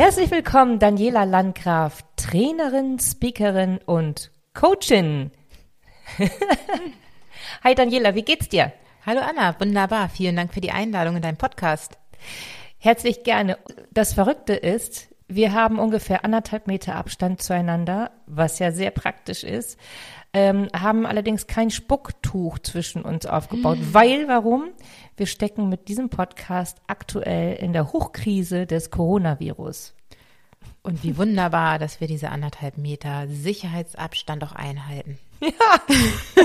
Herzlich willkommen, Daniela Landgraf, Trainerin, Speakerin und Coachin. Hi Daniela, wie geht's dir? Hallo Anna, wunderbar. Vielen Dank für die Einladung in deinen Podcast. Herzlich gerne. Das Verrückte ist, wir haben ungefähr anderthalb Meter Abstand zueinander, was ja sehr praktisch ist, ähm, haben allerdings kein Spucktuch zwischen uns aufgebaut. Mhm. Weil, warum? Wir stecken mit diesem Podcast aktuell in der Hochkrise des Coronavirus. Und wie wunderbar, dass wir diese anderthalb Meter Sicherheitsabstand auch einhalten. Ja.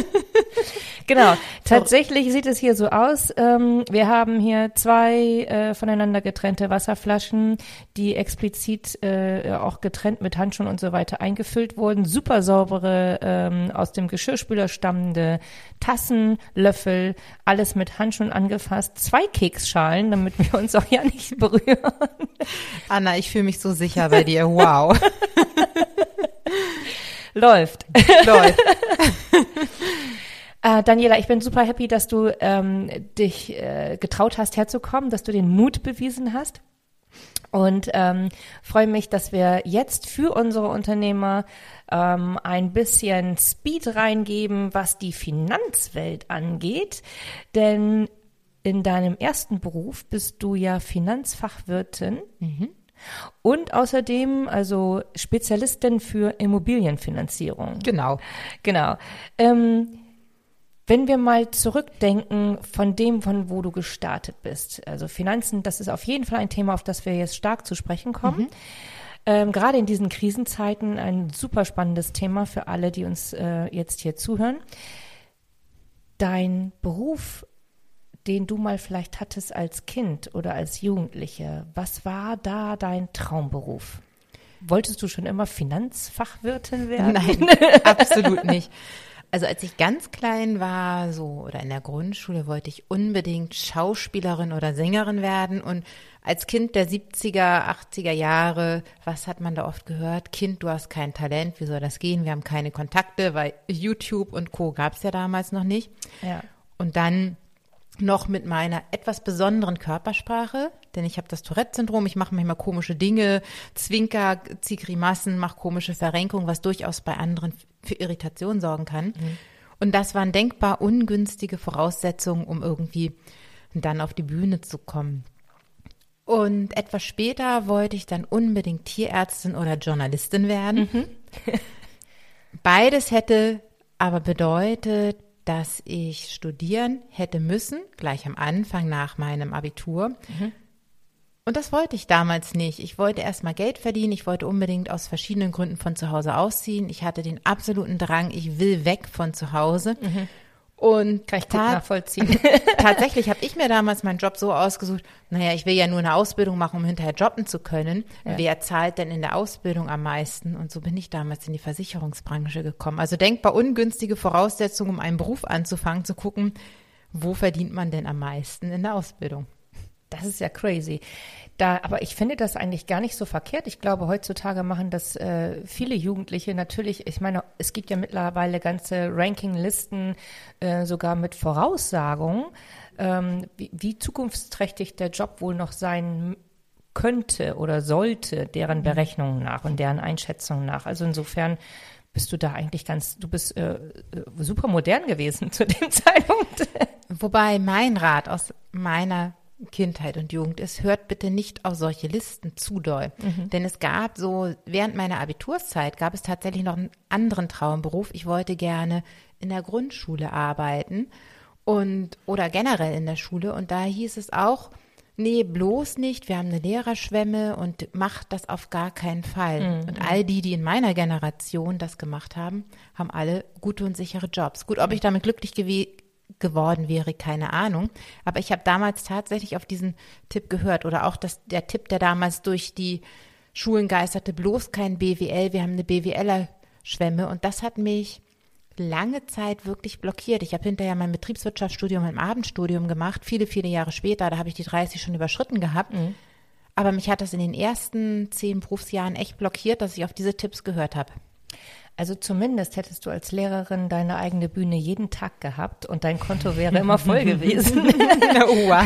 genau. Tatsächlich sieht es hier so aus. Ähm, wir haben hier zwei äh, voneinander getrennte Wasserflaschen, die explizit äh, auch getrennt mit Handschuhen und so weiter eingefüllt wurden. Super saubere, ähm, aus dem Geschirrspüler stammende Tassen, Löffel, alles mit Handschuhen angefasst. Zwei Keksschalen, damit wir uns auch ja nicht berühren. Anna, ich fühle mich so sicher bei dir. Wow. Läuft. Läuft. äh, Daniela, ich bin super happy, dass du ähm, dich äh, getraut hast, herzukommen, dass du den Mut bewiesen hast. Und ähm, freue mich, dass wir jetzt für unsere Unternehmer ähm, ein bisschen Speed reingeben, was die Finanzwelt angeht. Denn in deinem ersten Beruf bist du ja Finanzfachwirtin. Mhm. Und außerdem also Spezialistin für Immobilienfinanzierung. Genau. Genau. Ähm, wenn wir mal zurückdenken von dem, von wo du gestartet bist, also Finanzen, das ist auf jeden Fall ein Thema, auf das wir jetzt stark zu sprechen kommen. Mhm. Ähm, gerade in diesen Krisenzeiten ein super spannendes Thema für alle, die uns äh, jetzt hier zuhören. Dein Beruf den du mal vielleicht hattest als Kind oder als Jugendliche. Was war da dein Traumberuf? Wolltest du schon immer Finanzfachwirtin werden? Nein, absolut nicht. Also als ich ganz klein war, so oder in der Grundschule, wollte ich unbedingt Schauspielerin oder Sängerin werden. Und als Kind der 70er, 80er Jahre, was hat man da oft gehört? Kind, du hast kein Talent, wie soll das gehen? Wir haben keine Kontakte, weil YouTube und Co. gab es ja damals noch nicht. Ja. Und dann noch mit meiner etwas besonderen Körpersprache, denn ich habe das Tourette-Syndrom, ich mache manchmal komische Dinge, zwinker, zieh Grimassen, mache komische Verrenkungen, was durchaus bei anderen für Irritation sorgen kann. Mhm. Und das waren denkbar ungünstige Voraussetzungen, um irgendwie dann auf die Bühne zu kommen. Und etwas später wollte ich dann unbedingt Tierärztin oder Journalistin werden. Mhm. Beides hätte aber bedeutet, dass ich studieren hätte müssen, gleich am Anfang nach meinem Abitur. Mhm. Und das wollte ich damals nicht. Ich wollte erstmal Geld verdienen. Ich wollte unbedingt aus verschiedenen Gründen von zu Hause ausziehen. Ich hatte den absoluten Drang, ich will weg von zu Hause. Mhm. Und kann ich gut nachvollziehen. tatsächlich habe ich mir damals meinen Job so ausgesucht, naja, ich will ja nur eine Ausbildung machen, um hinterher jobben zu können. Ja. Wer zahlt denn in der Ausbildung am meisten? Und so bin ich damals in die Versicherungsbranche gekommen. Also denkbar ungünstige Voraussetzungen, um einen Beruf anzufangen, zu gucken, wo verdient man denn am meisten in der Ausbildung? Das ist ja crazy. Da, aber ich finde das eigentlich gar nicht so verkehrt. Ich glaube, heutzutage machen das äh, viele Jugendliche natürlich. Ich meine, es gibt ja mittlerweile ganze Rankinglisten, äh, sogar mit Voraussagungen, ähm, wie, wie zukunftsträchtig der Job wohl noch sein könnte oder sollte, deren mhm. Berechnungen nach und deren Einschätzungen nach. Also insofern bist du da eigentlich ganz, du bist äh, äh super modern gewesen zu dem Zeitpunkt. Wobei mein Rat aus meiner Kindheit und Jugend ist, hört bitte nicht auf solche Listen zu doll. Mhm. Denn es gab so, während meiner Abiturszeit gab es tatsächlich noch einen anderen Traumberuf. Ich wollte gerne in der Grundschule arbeiten und oder generell in der Schule. Und da hieß es auch, nee, bloß nicht, wir haben eine Lehrerschwemme und macht das auf gar keinen Fall. Mhm. Und all die, die in meiner Generation das gemacht haben, haben alle gute und sichere Jobs. Gut, ob ich damit glücklich gewesen geworden wäre, keine Ahnung. Aber ich habe damals tatsächlich auf diesen Tipp gehört oder auch das, der Tipp, der damals durch die Schulen geisterte bloß kein BWL, wir haben eine BWLer-Schwemme und das hat mich lange Zeit wirklich blockiert. Ich habe hinterher mein Betriebswirtschaftsstudium im Abendstudium gemacht, viele, viele Jahre später, da habe ich die 30 schon überschritten gehabt. Mhm. Aber mich hat das in den ersten zehn Berufsjahren echt blockiert, dass ich auf diese Tipps gehört habe. Also zumindest hättest du als Lehrerin deine eigene Bühne jeden Tag gehabt und dein Konto wäre immer voll gewesen. wow.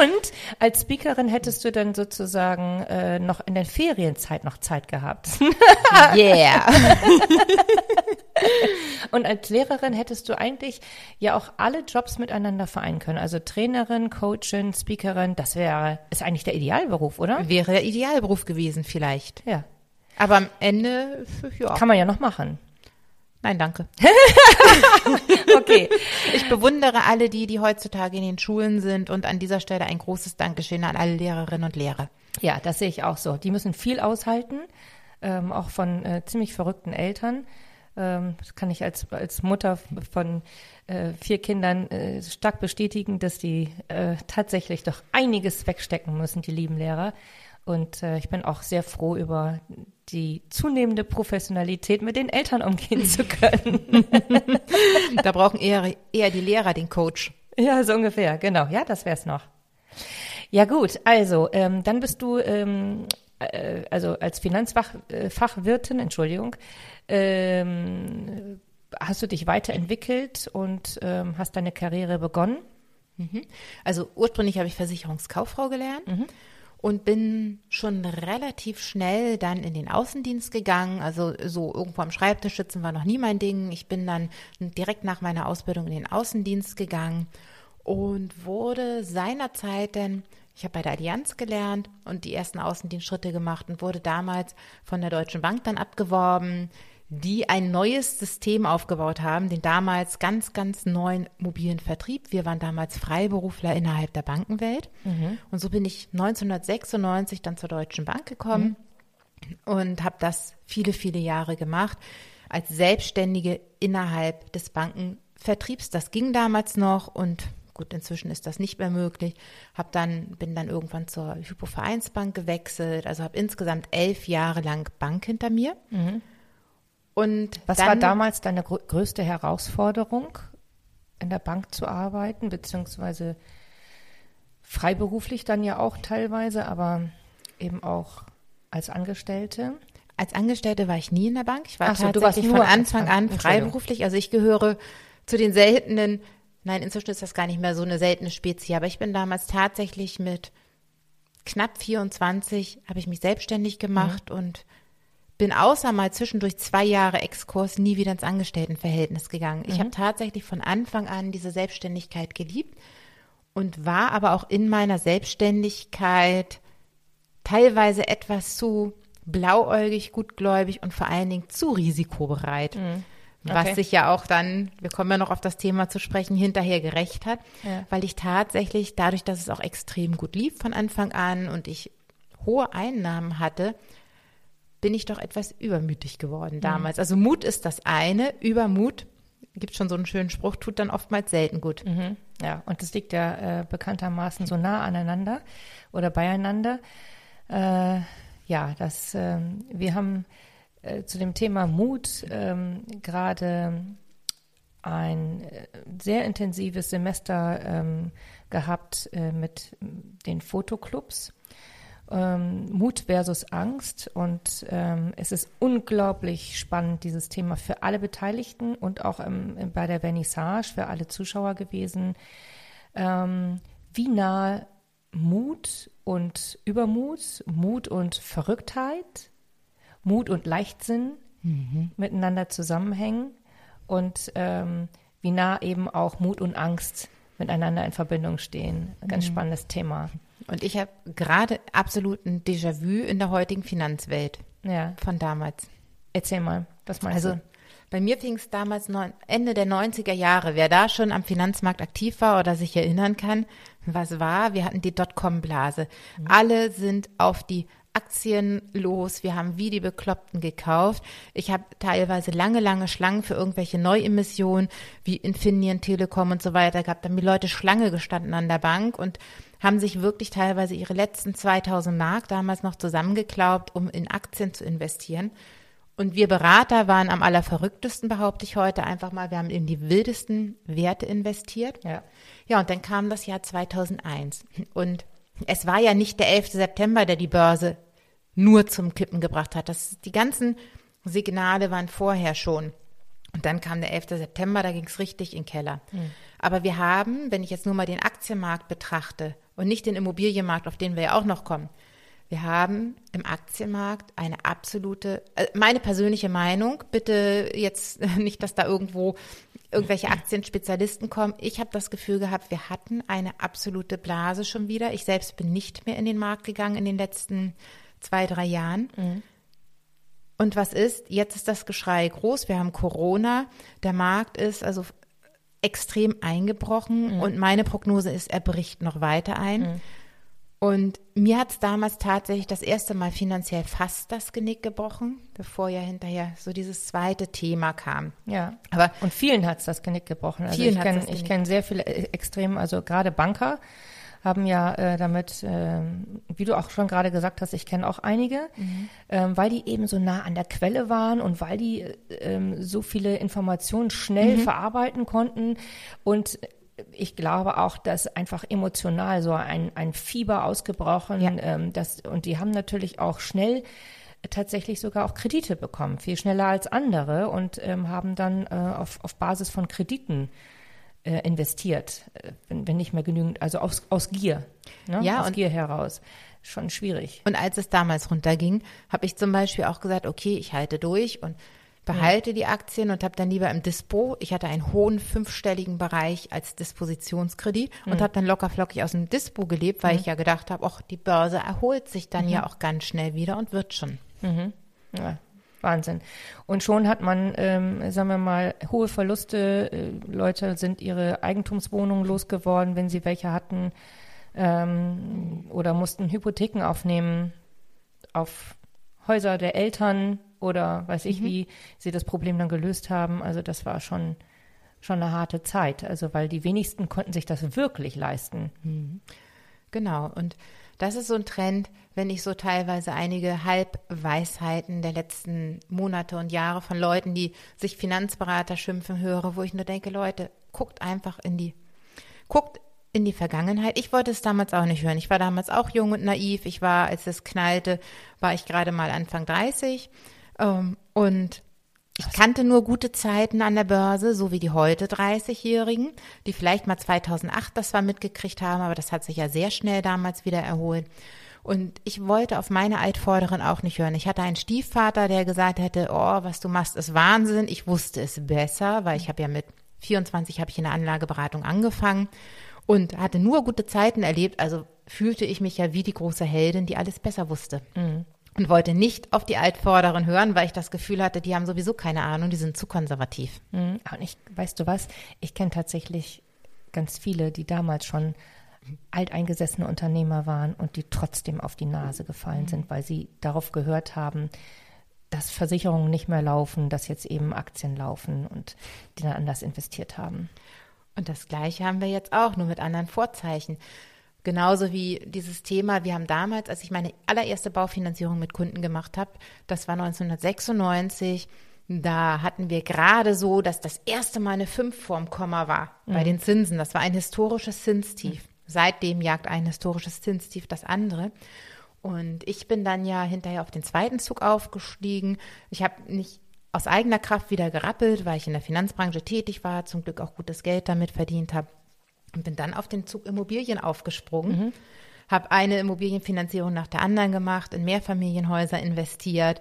und als Speakerin hättest du dann sozusagen äh, noch in der Ferienzeit noch Zeit gehabt. yeah. und als Lehrerin hättest du eigentlich ja auch alle Jobs miteinander vereinen können. Also Trainerin, Coachin, Speakerin, das wäre, ist eigentlich der Idealberuf, oder? Wäre der Idealberuf gewesen vielleicht. Ja. Aber am Ende, ja. Kann man ja noch machen. Nein, danke. okay. Ich bewundere alle die, die heutzutage in den Schulen sind und an dieser Stelle ein großes Dankeschön an alle Lehrerinnen und Lehrer. Ja, das sehe ich auch so. Die müssen viel aushalten, ähm, auch von äh, ziemlich verrückten Eltern. Ähm, das kann ich als, als Mutter von äh, vier Kindern äh, stark bestätigen, dass die äh, tatsächlich doch einiges wegstecken müssen, die lieben Lehrer. Und äh, ich bin auch sehr froh über die zunehmende Professionalität mit den Eltern umgehen zu können. da brauchen eher, eher die Lehrer den Coach. Ja, so ungefähr, genau. Ja, das wär's noch. Ja gut, also ähm, dann bist du ähm, äh, also als Finanzfachwirtin, äh, Entschuldigung, ähm, hast du dich weiterentwickelt und ähm, hast deine Karriere begonnen? Mhm. Also ursprünglich habe ich Versicherungskauffrau gelernt. Mhm und bin schon relativ schnell dann in den Außendienst gegangen. Also so irgendwo am Schreibtisch sitzen war noch nie mein Ding. Ich bin dann direkt nach meiner Ausbildung in den Außendienst gegangen und wurde seinerzeit denn ich habe bei der Allianz gelernt und die ersten Außendienstschritte gemacht und wurde damals von der Deutschen Bank dann abgeworben die ein neues System aufgebaut haben, den damals ganz, ganz neuen mobilen Vertrieb. Wir waren damals Freiberufler innerhalb der Bankenwelt. Mhm. Und so bin ich 1996 dann zur Deutschen Bank gekommen mhm. und habe das viele, viele Jahre gemacht als Selbstständige innerhalb des Bankenvertriebs. Das ging damals noch und gut, inzwischen ist das nicht mehr möglich. Hab dann, bin dann irgendwann zur Hypovereinsbank gewechselt, also habe insgesamt elf Jahre lang Bank hinter mir. Mhm und was dann, war damals deine größte Herausforderung, in der Bank zu arbeiten, beziehungsweise freiberuflich dann ja auch teilweise, aber eben auch als Angestellte? Als Angestellte war ich nie in der Bank. Ich war so, tatsächlich von Anfang an freiberuflich. Also ich gehöre zu den seltenen, nein, inzwischen ist das gar nicht mehr so eine seltene Spezie, aber ich bin damals tatsächlich mit knapp 24 habe ich mich selbstständig gemacht mhm. und bin außer mal zwischendurch zwei Jahre Exkurs nie wieder ins Angestelltenverhältnis gegangen. Ich mhm. habe tatsächlich von Anfang an diese Selbstständigkeit geliebt und war aber auch in meiner Selbstständigkeit teilweise etwas zu blauäugig, gutgläubig und vor allen Dingen zu risikobereit. Mhm. Okay. Was sich ja auch dann, wir kommen ja noch auf das Thema zu sprechen, hinterher gerecht hat, ja. weil ich tatsächlich dadurch, dass es auch extrem gut lief von Anfang an und ich hohe Einnahmen hatte, bin ich doch etwas übermütig geworden mhm. damals. Mhm. Also Mut ist das eine, Übermut, gibt schon so einen schönen Spruch, tut dann oftmals selten gut. Mhm. Ja, und das liegt ja äh, bekanntermaßen so nah aneinander oder beieinander. Äh, ja, das, äh, wir haben äh, zu dem Thema Mut ähm, gerade ein äh, sehr intensives Semester ähm, gehabt äh, mit den Fotoclubs ähm, Mut versus Angst. Und ähm, es ist unglaublich spannend, dieses Thema für alle Beteiligten und auch im, bei der Vernissage für alle Zuschauer gewesen. Ähm, wie nah Mut und Übermut, Mut und Verrücktheit, Mut und Leichtsinn mhm. miteinander zusammenhängen und ähm, wie nah eben auch Mut und Angst miteinander in Verbindung stehen. Ein ganz mhm. spannendes Thema. Und ich habe gerade absoluten Déjà-vu in der heutigen Finanzwelt ja. von damals. Erzähl mal, was meinst also, du? Bei mir fing es damals neun, Ende der 90er Jahre. Wer da schon am Finanzmarkt aktiv war oder sich erinnern kann, was war, wir hatten die Dotcom-Blase. Mhm. Alle sind auf die Aktien los. Wir haben wie die Bekloppten gekauft. Ich habe teilweise lange, lange Schlangen für irgendwelche Neuemissionen wie Infineon, Telekom und so weiter gehabt. Da haben die Leute Schlange gestanden an der Bank und haben sich wirklich teilweise ihre letzten 2000 Mark damals noch zusammengeklaubt, um in Aktien zu investieren. Und wir Berater waren am allerverrücktesten, behaupte ich heute einfach mal. Wir haben in die wildesten Werte investiert. Ja. Ja, und dann kam das Jahr 2001. Und es war ja nicht der 11. September, der die Börse nur zum Kippen gebracht hat. Das, die ganzen Signale waren vorher schon. Und dann kam der 11. September, da ging es richtig in den Keller. Mhm. Aber wir haben, wenn ich jetzt nur mal den Aktienmarkt betrachte und nicht den Immobilienmarkt, auf den wir ja auch noch kommen, wir haben im Aktienmarkt eine absolute, äh, meine persönliche Meinung, bitte jetzt nicht, dass da irgendwo irgendwelche Aktienspezialisten kommen. Ich habe das Gefühl gehabt, wir hatten eine absolute Blase schon wieder. Ich selbst bin nicht mehr in den Markt gegangen in den letzten zwei, drei Jahren. Mhm. Und was ist? Jetzt ist das Geschrei groß. Wir haben Corona. Der Markt ist also extrem eingebrochen mhm. und meine Prognose ist, er bricht noch weiter ein. Mhm. Und mir hat es damals tatsächlich das erste Mal finanziell fast das Genick gebrochen, bevor ja hinterher so dieses zweite Thema kam. Ja, aber und vielen hat es das Genick gebrochen. Also ich kenne ich kenne sehr viele äh, extrem, also gerade Banker haben ja äh, damit, äh, wie du auch schon gerade gesagt hast, ich kenne auch einige, mhm. ähm, weil die eben so nah an der Quelle waren und weil die ähm, so viele Informationen schnell mhm. verarbeiten konnten und ich glaube auch, dass einfach emotional so ein, ein Fieber ausgebrochen, ja. ähm, das, und die haben natürlich auch schnell tatsächlich sogar auch Kredite bekommen, viel schneller als andere und ähm, haben dann äh, auf, auf Basis von Krediten äh, investiert, äh, wenn, wenn nicht mehr genügend, also aus, aus Gier, ne? ja, aus Gier heraus. Schon schwierig. Und als es damals runterging, habe ich zum Beispiel auch gesagt, okay, ich halte durch und behalte ja. die Aktien und habe dann lieber im Dispo, ich hatte einen hohen fünfstelligen Bereich als Dispositionskredit mhm. und habe dann locker flockig aus dem Dispo gelebt, weil mhm. ich ja gedacht habe, ach, die Börse erholt sich dann mhm. ja auch ganz schnell wieder und wird schon. Mhm. Ja, Wahnsinn. Und schon hat man, ähm, sagen wir mal, hohe Verluste. Äh, Leute sind ihre Eigentumswohnungen losgeworden, wenn sie welche hatten, ähm, oder mussten Hypotheken aufnehmen auf Häuser der Eltern oder weiß ich, mhm. wie sie das Problem dann gelöst haben. Also das war schon, schon eine harte Zeit. Also weil die wenigsten konnten sich das wirklich leisten. Mhm. Genau. Und das ist so ein Trend, wenn ich so teilweise einige Halbweisheiten der letzten Monate und Jahre von Leuten, die sich Finanzberater schimpfen, höre, wo ich nur denke, Leute, guckt einfach in die, guckt in die Vergangenheit. Ich wollte es damals auch nicht hören. Ich war damals auch jung und naiv. Ich war, als es knallte, war ich gerade mal Anfang 30. Ähm, und ich kannte nur gute Zeiten an der Börse, so wie die heute 30-Jährigen, die vielleicht mal 2008 das zwar mitgekriegt haben, aber das hat sich ja sehr schnell damals wieder erholt. Und ich wollte auf meine Altvorderen auch nicht hören. Ich hatte einen Stiefvater, der gesagt hätte, oh, was du machst, ist Wahnsinn. Ich wusste es besser, weil ich habe ja mit 24 habe ich in der Anlageberatung angefangen und hatte nur gute Zeiten erlebt. Also fühlte ich mich ja wie die große Heldin, die alles besser wusste. Mhm und wollte nicht auf die Altvorderen hören, weil ich das Gefühl hatte, die haben sowieso keine Ahnung, die sind zu konservativ. Mhm. Und ich, weißt du was, ich kenne tatsächlich ganz viele, die damals schon alteingesessene Unternehmer waren und die trotzdem auf die Nase gefallen mhm. sind, weil sie darauf gehört haben, dass Versicherungen nicht mehr laufen, dass jetzt eben Aktien laufen und die dann anders investiert haben. Und das Gleiche haben wir jetzt auch, nur mit anderen Vorzeichen. Genauso wie dieses Thema, wir haben damals, als ich meine allererste Baufinanzierung mit Kunden gemacht habe, das war 1996, da hatten wir gerade so, dass das erste Mal eine 5 vorm Komma war mhm. bei den Zinsen. Das war ein historisches Zinstief. Mhm. Seitdem jagt ein historisches Zinstief das andere. Und ich bin dann ja hinterher auf den zweiten Zug aufgestiegen. Ich habe nicht aus eigener Kraft wieder gerappelt, weil ich in der Finanzbranche tätig war, zum Glück auch gutes Geld damit verdient habe. Und bin dann auf den Zug Immobilien aufgesprungen. Mhm. Habe eine Immobilienfinanzierung nach der anderen gemacht, in Mehrfamilienhäuser investiert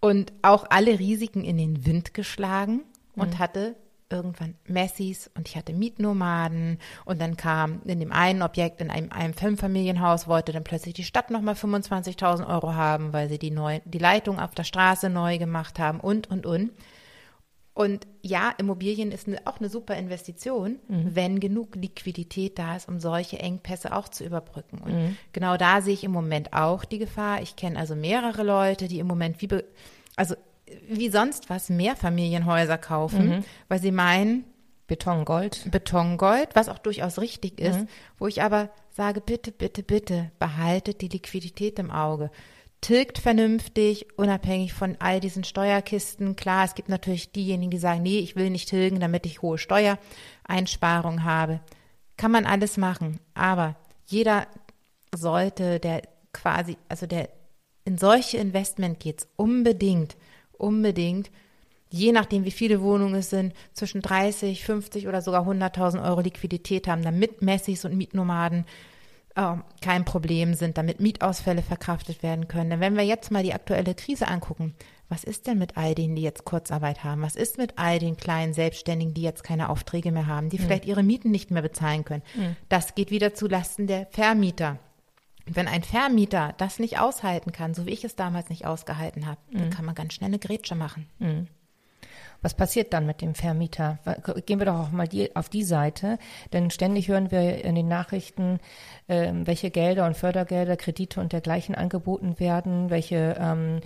und auch alle Risiken in den Wind geschlagen mhm. und hatte irgendwann Messis und ich hatte Mietnomaden und dann kam in dem einen Objekt in einem, einem Fünffamilienhaus wollte dann plötzlich die Stadt nochmal 25.000 Euro haben, weil sie die, neu, die Leitung auf der Straße neu gemacht haben und, und, und. Und ja, Immobilien ist eine, auch eine super Investition, mhm. wenn genug Liquidität da ist, um solche Engpässe auch zu überbrücken. Und mhm. genau da sehe ich im Moment auch die Gefahr. Ich kenne also mehrere Leute, die im Moment wie, also wie sonst was Mehrfamilienhäuser kaufen, mhm. weil sie meinen, Betongold. Betongold, was auch durchaus richtig ist, mhm. wo ich aber sage, bitte, bitte, bitte, behaltet die Liquidität im Auge tilgt vernünftig, unabhängig von all diesen Steuerkisten. Klar, es gibt natürlich diejenigen, die sagen, nee, ich will nicht tilgen, damit ich hohe Steuereinsparungen habe. Kann man alles machen. Aber jeder sollte, der quasi, also der in solche Investment geht, unbedingt, unbedingt, je nachdem, wie viele Wohnungen es sind, zwischen 30, 50 oder sogar 100.000 Euro Liquidität haben, damit Messis und Mietnomaden äh, kein Problem sind, damit Mietausfälle verkraftet werden können. Denn wenn wir jetzt mal die aktuelle Krise angucken, was ist denn mit all denen, die jetzt Kurzarbeit haben? Was ist mit all den kleinen Selbstständigen, die jetzt keine Aufträge mehr haben, die mhm. vielleicht ihre Mieten nicht mehr bezahlen können? Mhm. Das geht wieder zu Lasten der Vermieter. Wenn ein Vermieter das nicht aushalten kann, so wie ich es damals nicht ausgehalten habe, mhm. dann kann man ganz schnell eine Grätsche machen. Was passiert dann mit dem Vermieter? Gehen wir doch auch mal die, auf die Seite, denn ständig hören wir in den Nachrichten, äh, welche Gelder und Fördergelder, Kredite und dergleichen angeboten werden, welche ähm,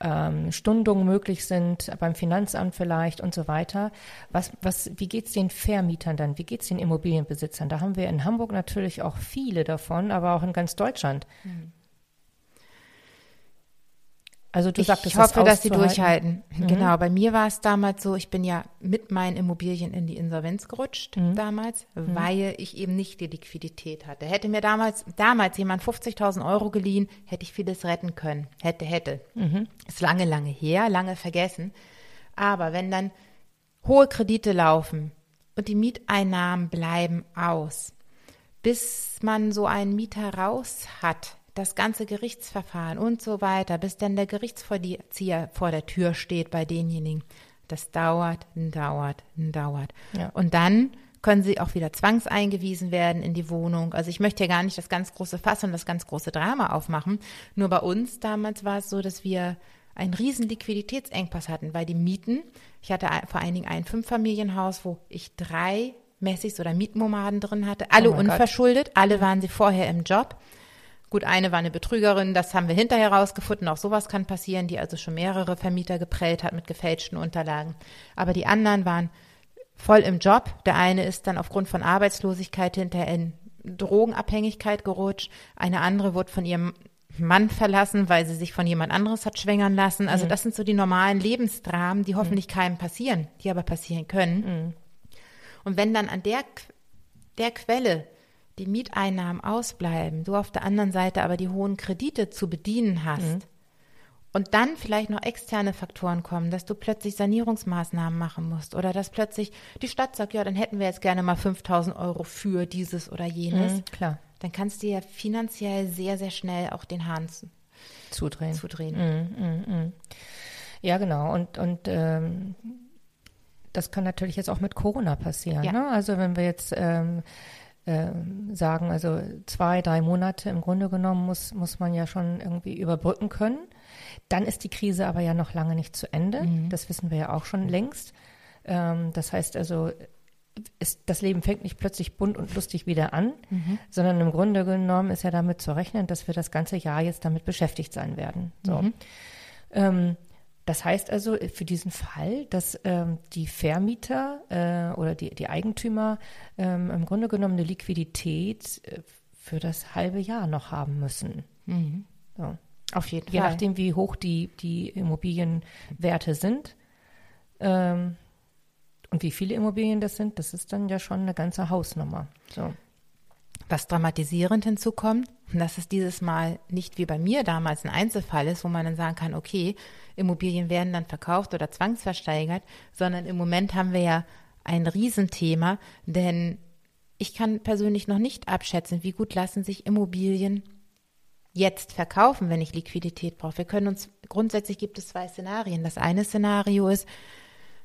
ähm, Stundungen möglich sind beim Finanzamt vielleicht und so weiter. Was, was, wie geht's den Vermietern dann? Wie geht's den Immobilienbesitzern? Da haben wir in Hamburg natürlich auch viele davon, aber auch in ganz Deutschland. Mhm. Also du ich sagtest, hoffe, das dass sie durchhalten. Mhm. Genau, bei mir war es damals so, ich bin ja mit meinen Immobilien in die Insolvenz gerutscht mhm. damals, mhm. weil ich eben nicht die Liquidität hatte. Hätte mir damals damals jemand 50.000 Euro geliehen, hätte ich vieles retten können. Hätte, hätte. Mhm. Ist lange, lange her, lange vergessen. Aber wenn dann hohe Kredite laufen und die Mieteinnahmen bleiben aus, bis man so einen Mieter raus hat, das ganze Gerichtsverfahren und so weiter, bis dann der Gerichtsvollzieher vor der Tür steht bei denjenigen. Das dauert, dauert, dauert. Ja. Und dann können sie auch wieder zwangseingewiesen werden in die Wohnung. Also ich möchte ja gar nicht das ganz große Fass und das ganz große Drama aufmachen. Nur bei uns damals war es so, dass wir einen riesen Liquiditätsengpass hatten, weil die Mieten, ich hatte vor allen Dingen ein Fünffamilienhaus, wo ich drei Messis oder Mietnomaden drin hatte, alle oh unverschuldet, Gott. alle waren sie vorher im Job. Gut, eine war eine Betrügerin, das haben wir hinterher rausgefunden. Auch sowas kann passieren, die also schon mehrere Vermieter geprellt hat mit gefälschten Unterlagen. Aber die anderen waren voll im Job. Der eine ist dann aufgrund von Arbeitslosigkeit hinterher in Drogenabhängigkeit gerutscht. Eine andere wurde von ihrem Mann verlassen, weil sie sich von jemand anderes hat schwängern lassen. Also mhm. das sind so die normalen Lebensdramen, die hoffentlich mhm. keinem passieren, die aber passieren können. Mhm. Und wenn dann an der, der Quelle die Mieteinnahmen ausbleiben, du auf der anderen Seite aber die hohen Kredite zu bedienen hast mhm. und dann vielleicht noch externe Faktoren kommen, dass du plötzlich Sanierungsmaßnahmen machen musst oder dass plötzlich die Stadt sagt, ja, dann hätten wir jetzt gerne mal 5000 Euro für dieses oder jenes. Mhm, klar. Dann kannst du ja finanziell sehr, sehr schnell auch den Hahn zudrehen. zudrehen. Mhm, ja, genau. Und, und ähm, das kann natürlich jetzt auch mit Corona passieren. Ja. Ne? Also wenn wir jetzt ähm, äh, sagen, also zwei, drei Monate im Grunde genommen muss, muss man ja schon irgendwie überbrücken können. Dann ist die Krise aber ja noch lange nicht zu Ende. Mhm. Das wissen wir ja auch schon längst. Ähm, das heißt also, ist, das Leben fängt nicht plötzlich bunt und lustig wieder an, mhm. sondern im Grunde genommen ist ja damit zu rechnen, dass wir das ganze Jahr jetzt damit beschäftigt sein werden. So. Mhm. Ähm, das heißt also äh, für diesen Fall, dass ähm, die Vermieter äh, oder die, die Eigentümer ähm, im Grunde genommen eine Liquidität äh, für das halbe Jahr noch haben müssen. Mhm. So. Auf jeden Je Fall. Je nachdem, wie hoch die, die Immobilienwerte sind ähm, und wie viele Immobilien das sind, das ist dann ja schon eine ganze Hausnummer. So. Was dramatisierend hinzukommt, dass es dieses Mal nicht wie bei mir damals ein Einzelfall ist, wo man dann sagen kann, okay, Immobilien werden dann verkauft oder zwangsversteigert, sondern im Moment haben wir ja ein Riesenthema, denn ich kann persönlich noch nicht abschätzen, wie gut lassen sich Immobilien jetzt verkaufen, wenn ich Liquidität brauche. Wir können uns, grundsätzlich gibt es zwei Szenarien. Das eine Szenario ist,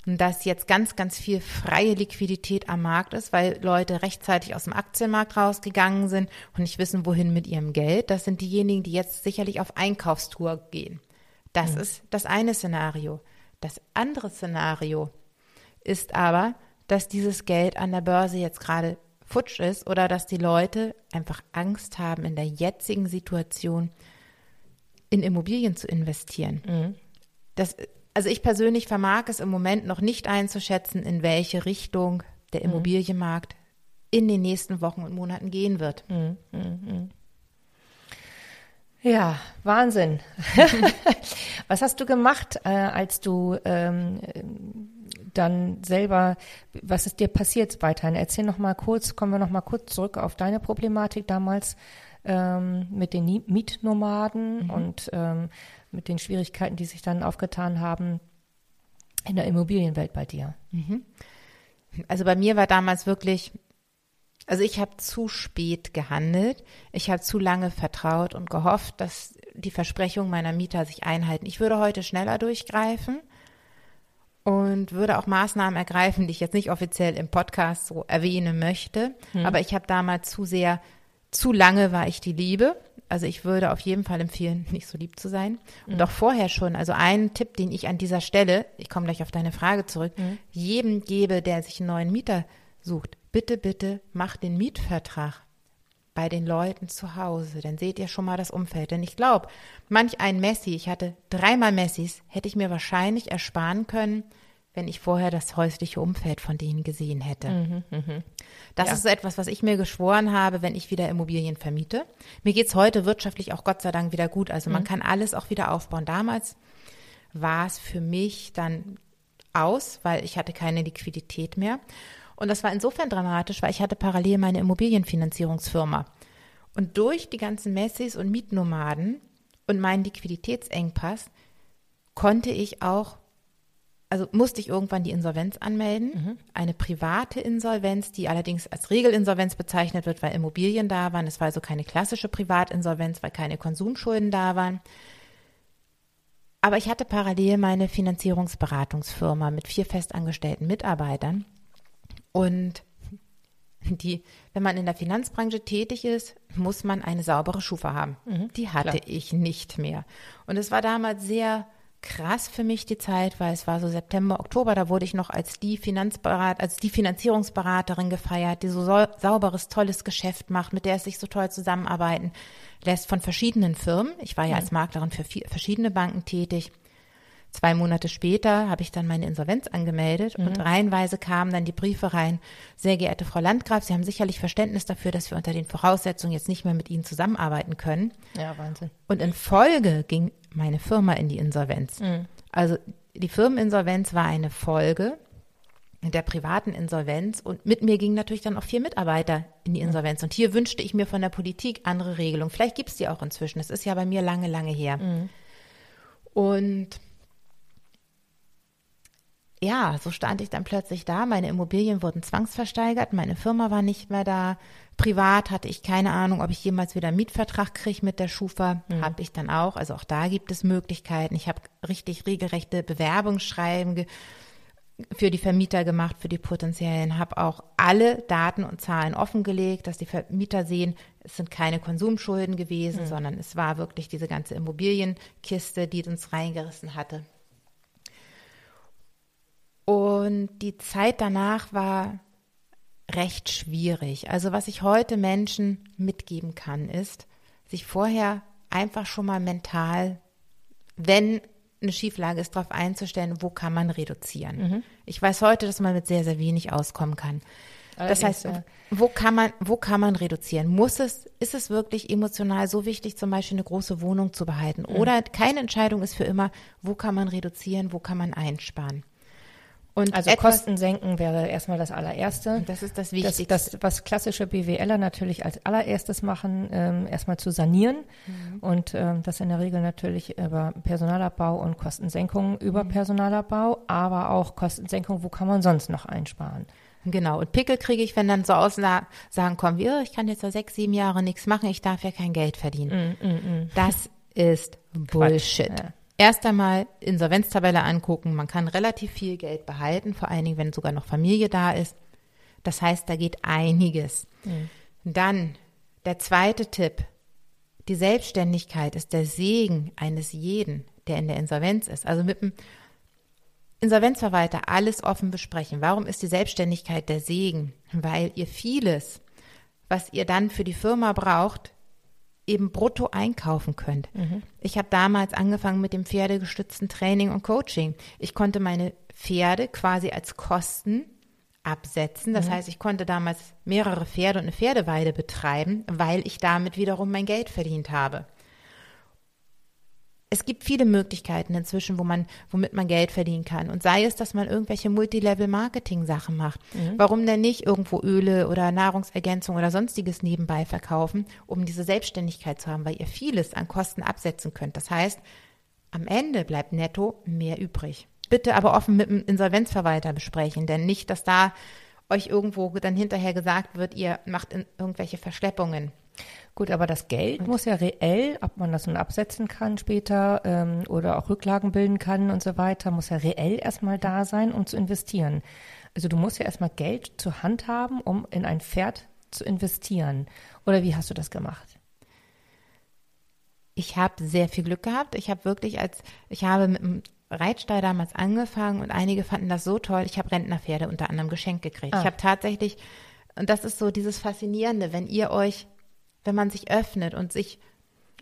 dass jetzt ganz, ganz viel freie Liquidität am Markt ist, weil Leute rechtzeitig aus dem Aktienmarkt rausgegangen sind und nicht wissen, wohin mit ihrem Geld. Das sind diejenigen, die jetzt sicherlich auf Einkaufstour gehen. Das mhm. ist das eine Szenario. Das andere Szenario ist aber, dass dieses Geld an der Börse jetzt gerade futsch ist oder dass die Leute einfach Angst haben, in der jetzigen Situation in Immobilien zu investieren. Mhm. Das, also ich persönlich vermag es im Moment noch nicht einzuschätzen, in welche Richtung der Mhm. Immobilienmarkt in den nächsten Wochen und Monaten gehen wird. Mhm. Ja, Wahnsinn. Was hast du gemacht, äh, als du ähm, dann selber, was ist dir passiert weiterhin? Erzähl noch mal kurz, kommen wir noch mal kurz zurück auf deine Problematik damals ähm, mit den Mietnomaden und ähm, mit den Schwierigkeiten, die sich dann aufgetan haben in der Immobilienwelt bei dir. Also bei mir war damals wirklich, also ich habe zu spät gehandelt. Ich habe zu lange vertraut und gehofft, dass die Versprechungen meiner Mieter sich einhalten. Ich würde heute schneller durchgreifen und würde auch Maßnahmen ergreifen, die ich jetzt nicht offiziell im Podcast so erwähnen möchte. Aber ich habe damals zu sehr, zu lange war ich die Liebe. Also ich würde auf jeden Fall empfehlen, nicht so lieb zu sein. Und auch vorher schon. Also ein Tipp, den ich an dieser Stelle, ich komme gleich auf deine Frage zurück, jedem gebe, der sich einen neuen Mieter sucht, bitte, bitte mach den Mietvertrag bei den Leuten zu Hause. Dann seht ihr schon mal das Umfeld. Denn ich glaube, manch ein Messi, ich hatte dreimal Messis, hätte ich mir wahrscheinlich ersparen können, wenn ich vorher das häusliche Umfeld von denen gesehen hätte. Das Ja. ist so etwas, was ich mir geschworen habe, wenn ich wieder Immobilien vermiete. Mir geht's heute wirtschaftlich auch Gott sei Dank wieder gut. Also man kann alles auch wieder aufbauen. Damals war es für mich dann aus, weil ich hatte keine Liquidität mehr. Und das war insofern dramatisch, weil ich hatte parallel meine Immobilienfinanzierungsfirma. Und durch die ganzen Messis und Mietnomaden und meinen Liquiditätsengpass konnte ich auch, also musste ich irgendwann die Insolvenz anmelden. Eine private Insolvenz, die allerdings als Regelinsolvenz bezeichnet wird, weil Immobilien da waren. Es war also keine klassische Privatinsolvenz, weil keine Konsumschulden da waren. Aber ich hatte parallel meine Finanzierungsberatungsfirma mit vier festangestellten Mitarbeitern. Und die, wenn man in der Finanzbranche tätig ist, muss man eine saubere Schufa haben. die hatte klar. ich nicht mehr. Und es war damals sehr krass für mich die Zeit, weil es war so September, Oktober, da wurde ich noch als die Finanzberat, als die Finanzierungsberaterin gefeiert, die so sau- sauberes, tolles Geschäft macht, mit der es sich so toll zusammenarbeiten lässt von verschiedenen Firmen. Ich war ja als Maklerin für verschiedene Banken tätig. Zwei Monate später habe ich dann meine Insolvenz angemeldet und reihenweise kamen dann die Briefe rein. Sehr geehrte Frau Landgraf, Sie haben sicherlich Verständnis dafür, dass wir unter den Voraussetzungen jetzt nicht mehr mit Ihnen zusammenarbeiten können. Ja, Wahnsinn. Und in Folge ging meine Firma in die Insolvenz. Also die Firmeninsolvenz war eine Folge der privaten Insolvenz und mit mir gingen natürlich dann auch vier Mitarbeiter in die Insolvenz. Und hier wünschte ich mir von der Politik andere Regelungen. Vielleicht gibt es die auch inzwischen. Das ist ja bei mir lange, lange her. Und ja, so stand ich dann plötzlich da. Meine Immobilien wurden zwangsversteigert, meine Firma war nicht mehr da. Privat hatte ich keine Ahnung, ob ich jemals wieder einen Mietvertrag kriege mit der Schufa. Habe ich dann auch. Also auch da gibt es Möglichkeiten. Ich habe richtig regelrechte Bewerbungsschreiben ge für die Vermieter gemacht, für die potenziellen, habe auch alle Daten und Zahlen offengelegt, dass die Vermieter sehen, es sind keine Konsumschulden gewesen, sondern es war wirklich diese ganze Immobilienkiste, die uns reingerissen hatte. Und die Zeit danach war recht schwierig. Also was ich heute Menschen mitgeben kann, ist, sich vorher einfach schon mal mental, wenn eine Schieflage ist, darauf einzustellen, wo kann man reduzieren. Ich weiß heute, dass man mit sehr, sehr wenig auskommen kann. Das Allerdings, heißt, ja. wo kann man, wo kann man reduzieren? Muss es, ist es wirklich emotional so wichtig, zum Beispiel eine große Wohnung zu behalten? Oder keine Entscheidung ist für immer, wo kann man reduzieren, wo kann man einsparen? Und Also etwas, Kosten senken wäre erstmal das allererste. das ist das Das, Wichtigste. das, was klassische BWLer natürlich als allererstes machen, ähm, erstmal zu sanieren und ähm, das in der Regel natürlich über Personalabbau und Kostensenkung über Personalabbau, aber auch Kostensenkung, wo kann man sonst noch einsparen? Genau, und Pickel kriege ich, wenn dann so Aussagen kommen wie, oh, ich kann jetzt ja sechs, sieben Jahre nichts machen, ich darf ja kein Geld verdienen. Das ist Bullshit. Ja. Erst einmal Insolvenztabelle angucken, man kann relativ viel Geld behalten, vor allen Dingen, wenn sogar noch Familie da ist. Das heißt, da geht einiges. Dann der zweite Tipp. Die Selbstständigkeit ist der Segen eines jeden, der in der Insolvenz ist. Also mit dem Insolvenzverwalter alles offen besprechen. Warum ist die Selbstständigkeit der Segen? Weil ihr vieles, was ihr dann für die Firma braucht, eben brutto einkaufen könnt. Mhm. Ich habe damals angefangen mit dem pferdegestützten Training und Coaching. Ich konnte meine Pferde quasi als Kosten absetzen. Das mhm. heißt, ich konnte damals mehrere Pferde und eine Pferdeweide betreiben, weil ich damit wiederum mein Geld verdient habe es gibt viele Möglichkeiten inzwischen, wo man, womit man Geld verdienen kann. Und sei es, dass man irgendwelche Multilevel-Marketing-Sachen macht. Mhm. Warum denn nicht irgendwo Öle oder Nahrungsergänzung oder sonstiges nebenbei verkaufen, um diese Selbstständigkeit zu haben, weil ihr vieles an Kosten absetzen könnt. Das heißt, am Ende bleibt netto mehr übrig. Bitte aber offen mit dem Insolvenzverwalter besprechen, denn nicht, dass da euch irgendwo dann hinterher gesagt wird, ihr macht irgendwelche Verschleppungen. Gut, aber das Geld und muss ja reell, ob man das nun absetzen kann später ähm, oder auch Rücklagen bilden kann und so weiter, muss ja reell erstmal da sein, um zu investieren. Also du musst ja erstmal Geld zur Hand haben, um in ein Pferd zu investieren. Oder wie hast du das gemacht? Ich habe sehr viel Glück gehabt. Ich habe wirklich als, ich habe mit dem Reitstall damals angefangen und einige fanden das so toll. Ich habe Rentnerpferde unter anderem geschenkt gekriegt. Ah. Ich habe tatsächlich, und das ist so dieses Faszinierende, wenn ihr euch wenn man sich öffnet und sich,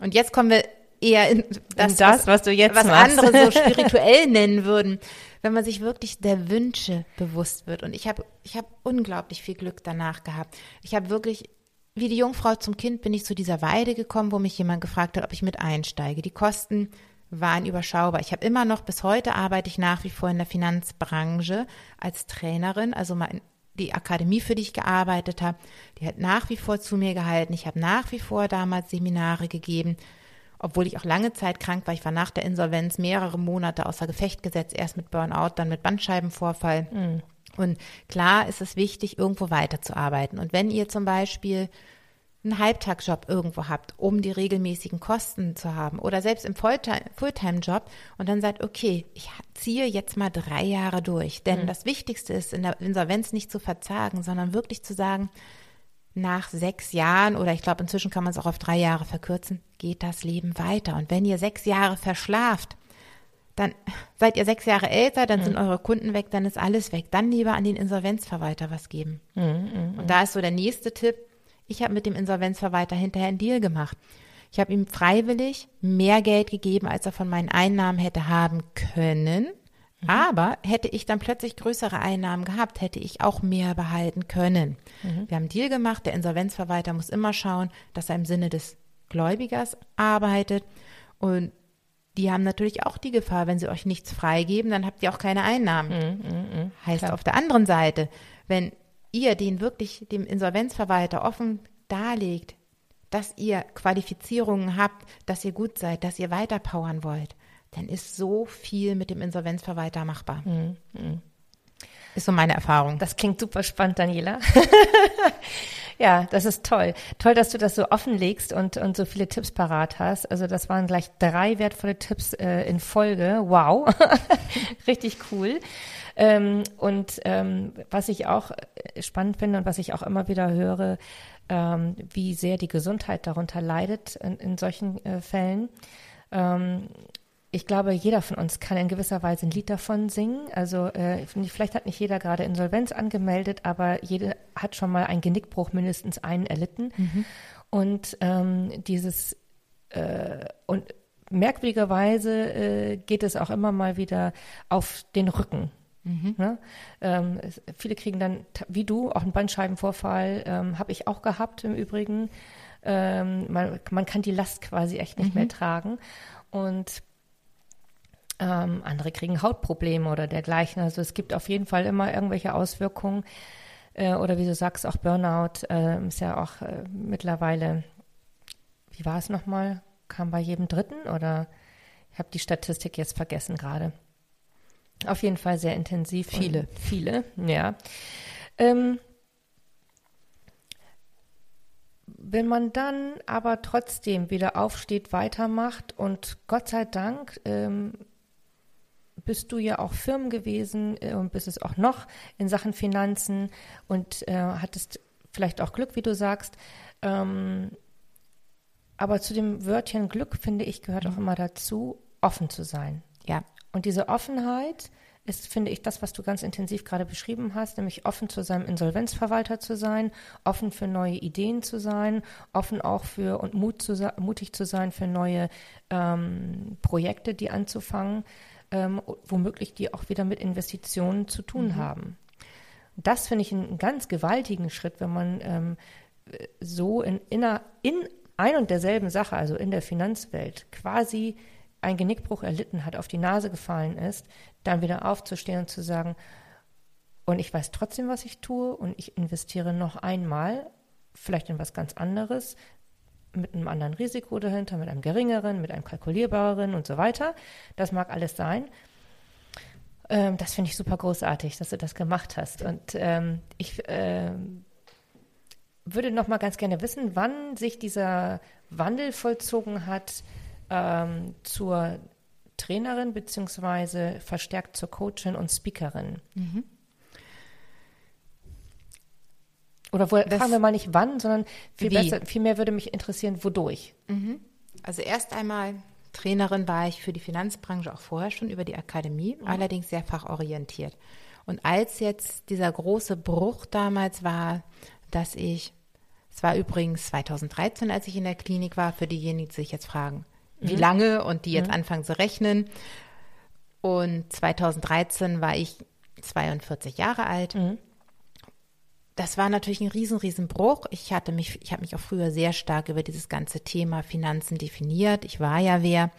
und jetzt kommen wir eher in das, in das was, was, du jetzt was machst. andere so spirituell nennen würden, wenn man sich wirklich der Wünsche bewusst wird. Und ich habe ich habe unglaublich viel Glück danach gehabt. Ich habe wirklich wie die Jungfrau zum Kind bin ich zu dieser Weide gekommen, wo mich jemand gefragt hat, ob ich mit einsteige. Die Kosten waren überschaubar. Ich habe immer noch, bis heute arbeite ich nach wie vor in der Finanzbranche als Trainerin. Also mein die Akademie, für die ich gearbeitet habe, die hat nach wie vor zu mir gehalten. Ich habe nach wie vor damals Seminare gegeben, obwohl ich auch lange Zeit krank war. Ich war nach der Insolvenz mehrere Monate außer Gefecht gesetzt, erst mit Burnout, dann mit Bandscheibenvorfall. Mhm. Und klar ist es wichtig, irgendwo weiterzuarbeiten. Und wenn ihr zum Beispiel einen Halbtagsjob irgendwo habt, um die regelmäßigen Kosten zu haben oder selbst im Fulltime-Job und dann sagt, okay, ich ziehe jetzt mal drei Jahre durch. Denn mhm. das Wichtigste ist, in der Insolvenz nicht zu verzagen, sondern wirklich zu sagen, nach sechs Jahren oder ich glaube, inzwischen kann man es auch auf drei Jahre verkürzen, geht das Leben weiter. Und wenn ihr sechs Jahre verschlaft, dann seid ihr sechs Jahre älter, dann mhm. sind eure Kunden weg, dann ist alles weg. Dann lieber an den Insolvenzverwalter was geben. Mhm, mhm und da ist so der nächste Tipp, ich habe mit dem Insolvenzverwalter hinterher einen Deal gemacht. Ich habe ihm freiwillig mehr Geld gegeben, als er von meinen Einnahmen hätte haben können. Mhm. Aber hätte ich dann plötzlich größere Einnahmen gehabt, hätte ich auch mehr behalten können. Mhm. Wir haben einen Deal gemacht. Der Insolvenzverwalter muss immer schauen, dass er im Sinne des Gläubigers arbeitet. Und die haben natürlich auch die Gefahr, wenn sie euch nichts freigeben, dann habt ihr auch keine Einnahmen. Mh, mh. Heißt Klar. auf der anderen Seite, wenn ihr den wirklich dem Insolvenzverwalter offen darlegt, dass ihr Qualifizierungen habt, dass ihr gut seid, dass ihr weiterpowern wollt, dann ist so viel mit dem Insolvenzverwalter machbar. Mhm. Ist so meine Erfahrung. Das klingt super spannend, Daniela. ja, das ist toll. Toll, dass du das so offenlegst und, und so viele Tipps parat hast. Also das waren gleich drei wertvolle Tipps äh, in Folge. Wow. Richtig cool. Ähm, und ähm, was ich auch äh, spannend finde und was ich auch immer wieder höre, ähm, wie sehr die Gesundheit darunter leidet in, in solchen äh, Fällen. Ähm, ich glaube, jeder von uns kann in gewisser Weise ein Lied davon singen. Also äh, vielleicht hat nicht jeder gerade Insolvenz angemeldet, aber jeder hat schon mal einen Genickbruch mindestens einen erlitten. Mhm. Und ähm, dieses äh, und merkwürdigerweise äh, geht es auch immer mal wieder auf den Rücken. Mhm. Ne? Ähm, viele kriegen dann, wie du, auch einen Bandscheibenvorfall, ähm, habe ich auch gehabt im Übrigen. Ähm, man, man, kann die Last quasi echt nicht mhm. mehr tragen. Und ähm, andere kriegen Hautprobleme oder dergleichen. Also es gibt auf jeden Fall immer irgendwelche Auswirkungen. Äh, oder wie du sagst, auch Burnout äh, ist ja auch äh, mittlerweile, wie war es nochmal? Kam bei jedem Dritten oder ich habe die Statistik jetzt vergessen gerade. Auf jeden Fall sehr intensiv. Viele. Viele, ja. Ähm, wenn man dann aber trotzdem wieder aufsteht, weitermacht und Gott sei Dank ähm, bist du ja auch Firmen gewesen äh, und bist es auch noch in Sachen Finanzen und äh, hattest vielleicht auch Glück, wie du sagst. Ähm, aber zu dem Wörtchen Glück, finde ich, gehört auch mhm. immer dazu, offen zu sein. Ja. Und diese Offenheit ist, finde ich, das, was du ganz intensiv gerade beschrieben hast, nämlich offen zu seinem Insolvenzverwalter zu sein, offen für neue Ideen zu sein, offen auch für und Mut zu, mutig zu sein für neue ähm, Projekte, die anzufangen, ähm, womöglich die auch wieder mit Investitionen zu tun mhm. haben. Das finde ich einen ganz gewaltigen Schritt, wenn man ähm, so in, in, in ein und derselben Sache, also in der Finanzwelt, quasi ein Genickbruch erlitten hat, auf die Nase gefallen ist, dann wieder aufzustehen und zu sagen, und ich weiß trotzdem, was ich tue und ich investiere noch einmal, vielleicht in was ganz anderes, mit einem anderen Risiko dahinter, mit einem geringeren, mit einem kalkulierbareren und so weiter. Das mag alles sein. Ähm, das finde ich super großartig, dass du das gemacht hast. Und ähm, ich äh, würde noch mal ganz gerne wissen, wann sich dieser Wandel vollzogen hat ähm, zur Trainerin beziehungsweise verstärkt zur Coachin und Speakerin. Mhm. Oder wo, fragen wir mal nicht wann, sondern viel, besser, viel mehr würde mich interessieren, wodurch. Mhm. Also erst einmal Trainerin war ich für die Finanzbranche auch vorher schon über die Akademie, mhm. allerdings sehr fachorientiert. Und als jetzt dieser große Bruch damals war, dass ich, es war übrigens 2013, als ich in der Klinik war, für diejenigen, die sich jetzt fragen, wie mhm. lange und die jetzt mhm. anfangen zu rechnen. Und 2013 war ich 42 Jahre alt. Mhm. Das war natürlich ein riesen, riesen Bruch. Ich hatte mich, ich habe mich auch früher sehr stark über dieses ganze Thema Finanzen definiert. Ich war ja wer.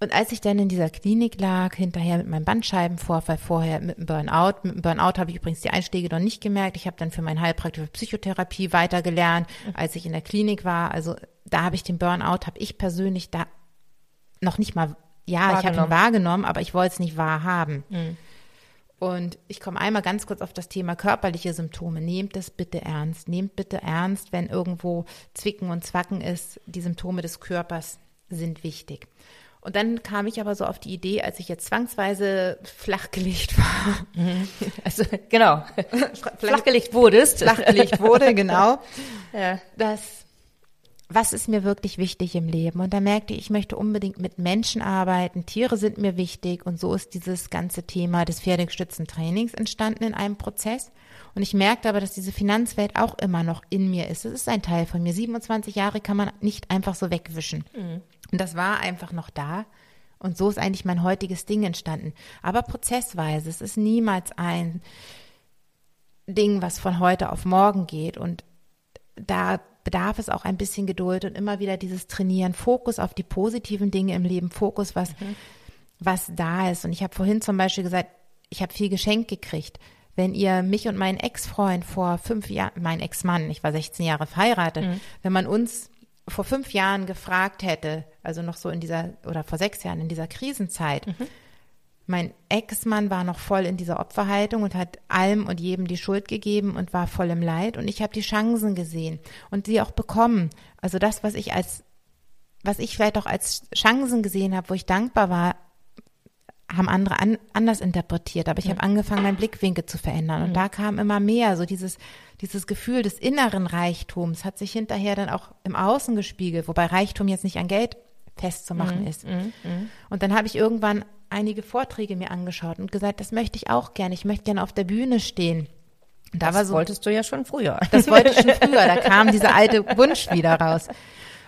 Und als ich dann in dieser Klinik lag, hinterher mit meinem Bandscheibenvorfall, vorher mit dem Burnout, mit dem Burnout habe ich übrigens die Einschläge noch nicht gemerkt. Ich habe dann für meinen Heilpraktiker Psychotherapie weitergelernt, als ich in der Klinik war. Also da habe ich den Burnout, habe ich persönlich da noch nicht mal, ja, ich habe ihn wahrgenommen, aber ich wollte es nicht wahrhaben. Mhm. Und ich komme einmal ganz kurz auf das Thema körperliche Symptome. Nehmt das bitte ernst. Nehmt bitte ernst, wenn irgendwo Zwicken und Zwacken ist. Die Symptome des Körpers sind wichtig. Und dann kam ich aber so auf die Idee, als ich jetzt zwangsweise flachgelegt war. Mhm. Also genau, flachgelegt wurdest. Flachgelegt wurde, genau. ja. Dass was ist mir wirklich wichtig im Leben? Und da merkte ich, ich möchte unbedingt mit Menschen arbeiten. Tiere sind mir wichtig. Und so ist dieses ganze Thema des pferdegestützten Trainings entstanden in einem Prozess. Und ich merkte aber, dass diese Finanzwelt auch immer noch in mir ist. Es ist ein Teil von mir. 27 Jahre kann man nicht einfach so wegwischen. Mhm. Und das war einfach noch da. Und so ist eigentlich mein heutiges Ding entstanden. Aber prozessweise. Es ist niemals ein Ding, was von heute auf morgen geht. Und da bedarf es auch ein bisschen Geduld und immer wieder dieses Trainieren, Fokus auf die positiven Dinge im Leben, Fokus, was, mhm. was da ist. Und ich habe vorhin zum Beispiel gesagt, ich habe viel geschenkt gekriegt. Wenn ihr mich und meinen Ex-Freund vor fünf Jahren, mein Ex-Mann, ich war 16 Jahre verheiratet, mhm. wenn man uns vor fünf Jahren gefragt hätte, also noch so in dieser, oder vor sechs Jahren in dieser Krisenzeit, mhm mein Ex-Mann war noch voll in dieser Opferhaltung und hat allem und jedem die Schuld gegeben und war voll im Leid. Und ich habe die Chancen gesehen und sie auch bekommen. Also das, was ich als, was ich vielleicht auch als Chancen gesehen habe, wo ich dankbar war, haben andere an, anders interpretiert. Aber ich ja. habe angefangen, meinen Blickwinkel zu verändern. Und ja. da kam immer mehr, so dieses, dieses Gefühl des inneren Reichtums hat sich hinterher dann auch im Außen gespiegelt, wobei Reichtum jetzt nicht an Geld festzumachen mhm. ist. Mhm. mhm. Und dann habe ich irgendwann einige Vorträge mir angeschaut und gesagt, das möchte ich auch gerne. Ich möchte gerne auf der Bühne stehen. Und da das war so, wolltest du ja schon früher. Das wollte ich schon früher. Da kam dieser alte Wunsch wieder raus.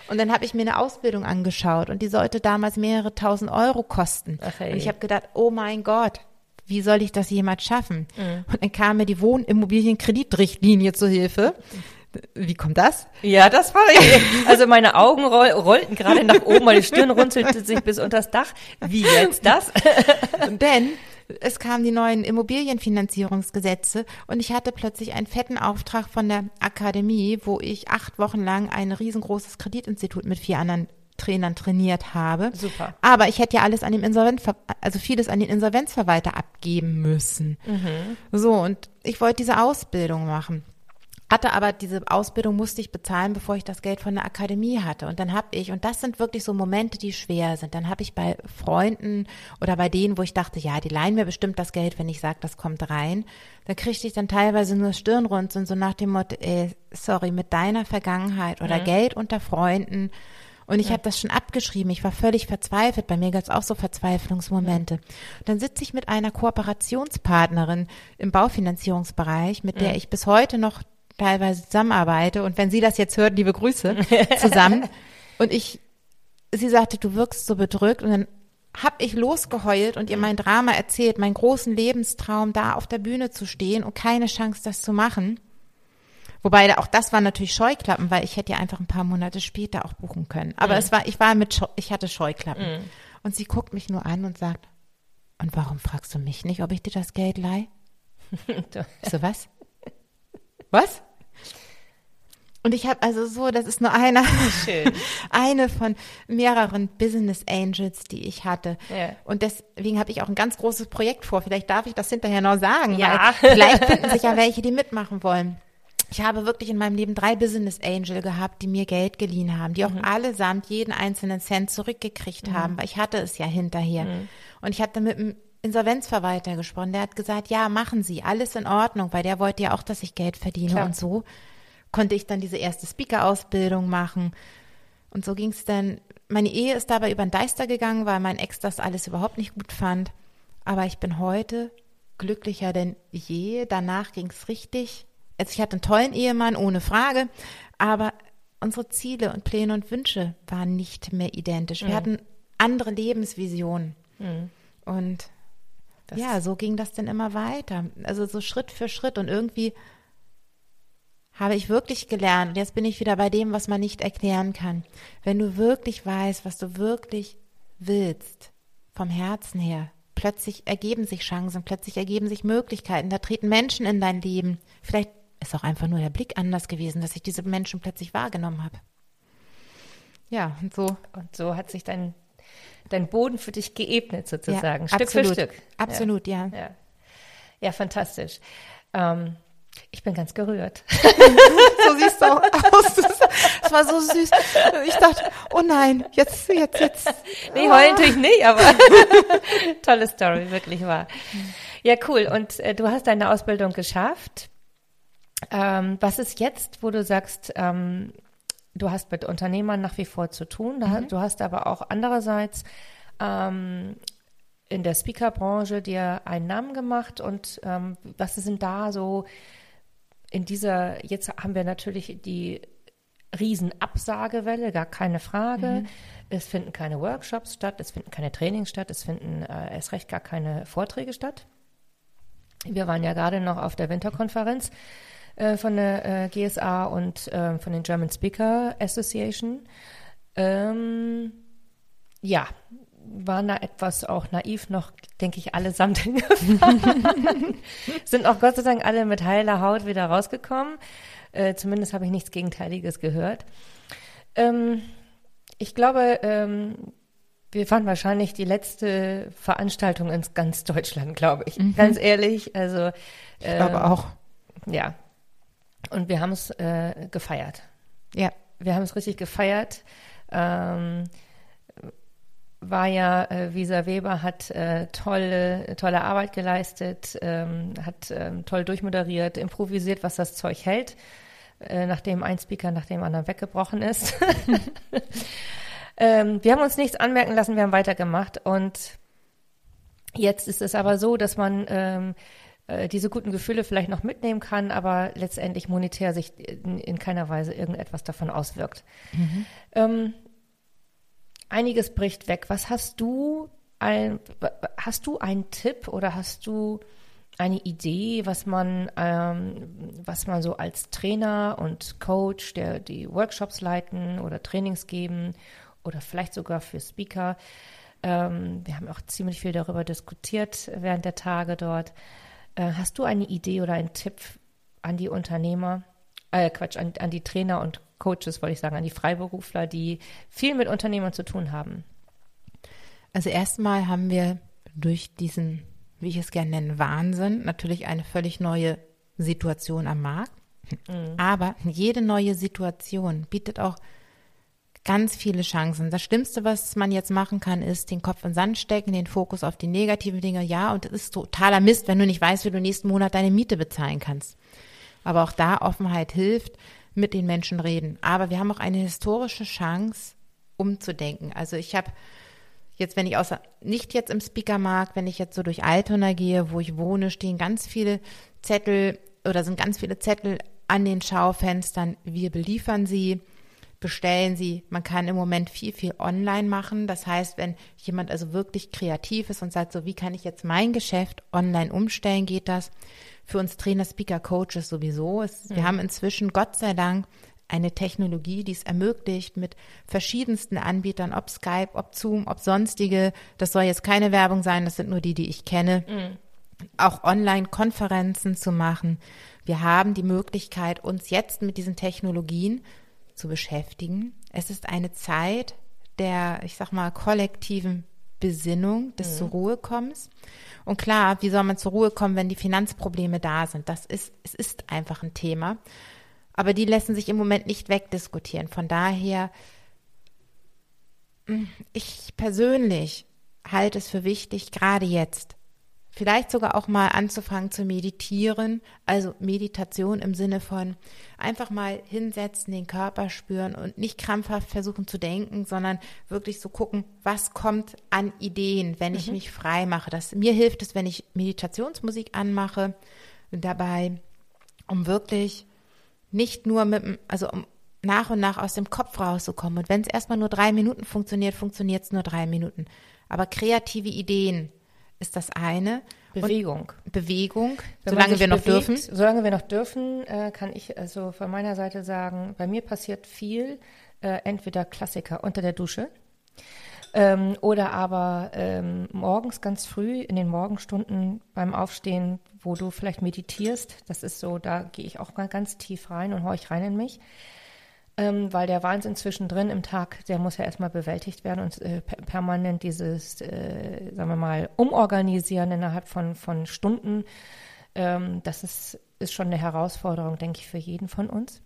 Und dann habe ich mir eine Ausbildung angeschaut und die sollte damals mehrere tausend Euro kosten. Hey. Und ich habe gedacht, oh mein Gott, wie soll ich das jemals schaffen? Mhm. Und dann kam mir die Wohnimmobilienkreditrichtlinie zur Hilfe. Wie kommt das? Ja, das war ich. Also meine Augen roll, rollten gerade nach oben, meine Stirn runzelte sich bis unter das Dach. Wie jetzt das? Denn es kamen die neuen Immobilienfinanzierungsgesetze und ich hatte plötzlich einen fetten Auftrag von der Akademie, wo ich acht Wochen lang ein riesengroßes Kreditinstitut mit vier anderen Trainern trainiert habe. Super. Aber ich hätte ja alles an dem Insolvenz, also vieles an den Insolvenzverwalter abgeben müssen. Mhm. So, und ich wollte diese Ausbildung machen hatte aber diese Ausbildung musste ich bezahlen, bevor ich das Geld von der Akademie hatte. Und dann habe ich, und das sind wirklich so Momente, die schwer sind, dann habe ich bei Freunden oder bei denen, wo ich dachte, ja, die leihen mir bestimmt das Geld, wenn ich sage, das kommt rein, da kriegte ich dann teilweise nur Stirnrunzeln, so nach dem Motto, ey, sorry, mit deiner Vergangenheit oder mhm. Geld unter Freunden Und ich ja. habe das schon abgeschrieben. Ich war völlig verzweifelt. Bei mir gab es auch so Verzweiflungsmomente. Ja. dann sitze ich mit einer Kooperationspartnerin im Baufinanzierungsbereich, mit der ich bis heute noch teilweise zusammenarbeite. Und wenn sie das jetzt hört, liebe Grüße zusammen. und ich, sie sagte, du wirkst so bedrückt. Und dann hab ich losgeheult und ihr mein Drama erzählt, meinen großen Lebenstraum, da auf der Bühne zu stehen und keine Chance, das zu machen. Wobei auch das war natürlich Scheuklappen, weil ich hätte ja einfach ein paar Monate später auch buchen können. Aber mhm. es war, ich war mit, Scheu ich hatte Scheuklappen. Mhm. Und sie guckt mich nur an und sagt, und warum fragst du mich nicht, ob ich dir das Geld leih? so was? Was? Und ich habe also so, das ist nur eine, eine von mehreren Business Angels, die ich hatte. Ja. Und deswegen habe ich auch ein ganz großes Projekt vor. Vielleicht darf ich das hinterher noch sagen, ja. weil vielleicht finden sich ja welche, die mitmachen wollen. Ich habe wirklich in meinem Leben drei Business Angel gehabt, die mir Geld geliehen haben, die auch mhm. allesamt jeden einzelnen Cent zurückgekriegt mhm. haben, weil ich hatte es ja hinterher. Mhm. Und ich hatte mit einem Insolvenzverwalter gesprochen, der hat gesagt, ja, machen Sie, alles in Ordnung, weil der wollte ja auch, dass ich Geld verdiene Klar. und so konnte ich dann diese erste Speaker-Ausbildung machen. Und so ging es dann. Meine Ehe ist dabei über den Deister gegangen, weil mein Ex das alles überhaupt nicht gut fand. Aber ich bin heute glücklicher denn je. Danach ging es richtig. Also ich hatte einen tollen Ehemann, ohne Frage. Aber unsere Ziele und Pläne und Wünsche waren nicht mehr identisch. Wir mhm. hatten andere Lebensvisionen. Mhm. Und das ja, so ging das dann immer weiter. Also so Schritt für Schritt und irgendwie habe ich wirklich gelernt, und jetzt bin ich wieder bei dem, was man nicht erklären kann. Wenn du wirklich weißt, was du wirklich willst, vom Herzen her, plötzlich ergeben sich Chancen, plötzlich ergeben sich Möglichkeiten, da treten Menschen in dein Leben. Vielleicht ist auch einfach nur der Blick anders gewesen, dass ich diese Menschen plötzlich wahrgenommen habe. Ja, und so. Und so hat sich dein, dein Boden für dich geebnet, sozusagen, ja, Stück absolut, für Stück. Absolut, ja. Ja, ja. ja fantastisch. Ähm, ich bin ganz gerührt. so siehst du auch aus. Das war so süß. Ich dachte, oh nein, jetzt, jetzt, jetzt. Nee, heulen tue ich nicht, aber tolle Story, wirklich wahr. Ja, cool. Und äh, du hast deine Ausbildung geschafft. Ähm, was ist jetzt, wo du sagst, ähm, du hast mit Unternehmern nach wie vor zu tun, mhm. du hast aber auch andererseits ähm, in der Speakerbranche dir einen Namen gemacht und ähm, was sind da so in dieser, jetzt haben wir natürlich die Riesenabsagewelle, gar keine Frage. Mhm. Es finden keine Workshops statt, es finden keine Trainings statt, es finden äh, erst recht gar keine Vorträge statt. Wir waren ja gerade noch auf der Winterkonferenz äh, von der äh, GSA und äh, von den German Speaker Association. Ähm, ja, waren da etwas auch naiv noch, denke ich, allesamt hingefahren. Sind auch Gott sei Dank alle mit heiler Haut wieder rausgekommen. Äh, zumindest habe ich nichts Gegenteiliges gehört. Ähm, ich glaube, ähm, wir waren wahrscheinlich die letzte Veranstaltung in ganz Deutschland, glaube ich. Mhm. Ganz ehrlich. Also ich äh, glaube auch. Ja. Und wir haben es äh, gefeiert. Ja. Wir haben es richtig gefeiert. Ähm, war ja, äh, Visa Weber hat äh, tolle, tolle Arbeit geleistet, ähm, hat ähm, toll durchmoderiert, improvisiert, was das Zeug hält, äh, nachdem ein Speaker nach dem anderen weggebrochen ist. ähm, wir haben uns nichts anmerken lassen, wir haben weitergemacht und jetzt ist es aber so, dass man ähm, äh, diese guten Gefühle vielleicht noch mitnehmen kann, aber letztendlich monetär sich in, in keiner Weise irgendetwas davon auswirkt. Mhm. Ähm, einiges bricht weg. Was hast du ein, hast du einen Tipp oder hast du eine Idee, was man, ähm, was man so als Trainer und Coach, der die Workshops leiten oder Trainings geben oder vielleicht sogar für Speaker. Ähm, wir haben auch ziemlich viel darüber diskutiert während der Tage dort. Äh, hast du eine Idee oder einen Tipp an die Unternehmer, äh, Quatsch, an, an die Trainer und Coaches, wollte ich sagen, an die Freiberufler, die viel mit Unternehmern zu tun haben? Also erstmal haben wir durch diesen, wie ich es gerne nenne, Wahnsinn natürlich eine völlig neue Situation am Markt. Mhm. Aber jede neue Situation bietet auch ganz viele Chancen. Das Schlimmste, was man jetzt machen kann, ist den Kopf in den Sand stecken, den Fokus auf die negativen Dinge. Ja, und es ist totaler Mist, wenn du nicht weißt, wie du nächsten Monat deine Miete bezahlen kannst. Aber auch da Offenheit hilft mit den Menschen reden. Aber wir haben auch eine historische Chance, umzudenken. Also ich habe jetzt, wenn ich außer, nicht jetzt im Speakermarkt, wenn ich jetzt so durch Altona gehe, wo ich wohne, stehen ganz viele Zettel oder sind ganz viele Zettel an den Schaufenstern. Wir beliefern sie, bestellen sie. Man kann im Moment viel, viel online machen. Das heißt, wenn jemand also wirklich kreativ ist und sagt, so wie kann ich jetzt mein Geschäft online umstellen, geht das. Für uns Trainer, Speaker, Coaches sowieso. Es, mhm. Wir haben inzwischen, Gott sei Dank, eine Technologie, die es ermöglicht, mit verschiedensten Anbietern, ob Skype, ob Zoom, ob sonstige, das soll jetzt keine Werbung sein, das sind nur die, die ich kenne, mhm. auch Online-Konferenzen zu machen. Wir haben die Möglichkeit, uns jetzt mit diesen Technologien zu beschäftigen. Es ist eine Zeit der, ich sag mal, kollektiven Besinnung, des mhm. zur Ruhe kommens. Und klar, wie soll man zur Ruhe kommen, wenn die Finanzprobleme da sind? Das ist, es ist einfach ein Thema. Aber die lassen sich im Moment nicht wegdiskutieren. Von daher, ich persönlich halte es für wichtig, gerade jetzt, vielleicht sogar auch mal anzufangen zu meditieren. Also Meditation im Sinne von einfach mal hinsetzen, den Körper spüren und nicht krampfhaft versuchen zu denken, sondern wirklich so gucken, was kommt an Ideen, wenn ich mhm. mich frei mache. Das, mir hilft es, wenn ich Meditationsmusik anmache dabei, um wirklich nicht nur mit, also um nach und nach aus dem Kopf rauszukommen. Und wenn es erstmal nur drei Minuten funktioniert, funktioniert es nur drei Minuten. Aber kreative Ideen ist das eine. Bewegung. Und Bewegung, Wenn solange wir noch bewegt, dürfen. Solange wir noch dürfen, äh, kann ich also von meiner Seite sagen, bei mir passiert viel, äh, entweder Klassiker unter der Dusche ähm, oder aber ähm, morgens ganz früh in den Morgenstunden beim Aufstehen, wo du vielleicht meditierst. Das ist so, da gehe ich auch mal ganz tief rein und horch rein in mich. Ähm, weil der Wahnsinn zwischendrin im Tag, der muss ja erstmal bewältigt werden und äh, permanent dieses, äh, sagen wir mal, umorganisieren innerhalb von, von Stunden. Ähm, das ist, ist schon eine Herausforderung, denke ich, für jeden von uns.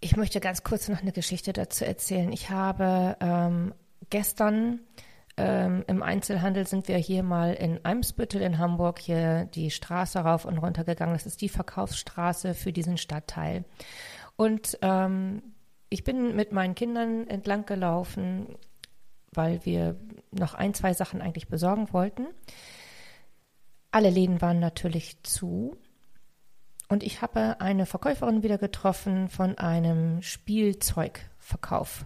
Ich möchte ganz kurz noch eine Geschichte dazu erzählen. Ich habe ähm, gestern ähm, im Einzelhandel sind wir hier mal in Eimsbüttel in Hamburg hier die Straße rauf und runter gegangen. Das ist die Verkaufsstraße für diesen Stadtteil. Und ähm, ich bin mit meinen Kindern entlang gelaufen, weil wir noch ein, zwei Sachen eigentlich besorgen wollten. Alle Läden waren natürlich zu. Und ich habe eine Verkäuferin wieder getroffen von einem Spielzeugverkauf,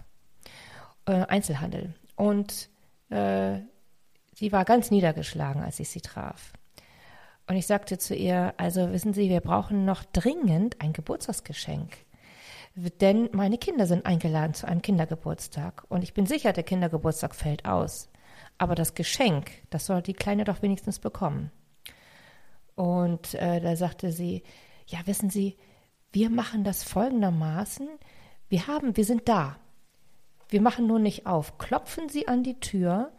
äh, Einzelhandel. Und äh, sie war ganz niedergeschlagen, als ich sie traf. Und ich sagte zu ihr, also wissen Sie, wir brauchen noch dringend ein Geburtstagsgeschenk. Denn meine Kinder sind eingeladen zu einem Kindergeburtstag. Und ich bin sicher, der Kindergeburtstag fällt aus. Aber das Geschenk, das soll die Kleine doch wenigstens bekommen. Und äh, da sagte sie, ja, wissen Sie, wir machen das folgendermaßen. Wir haben, wir sind da. Wir machen nur nicht auf. Klopfen Sie an die Tür,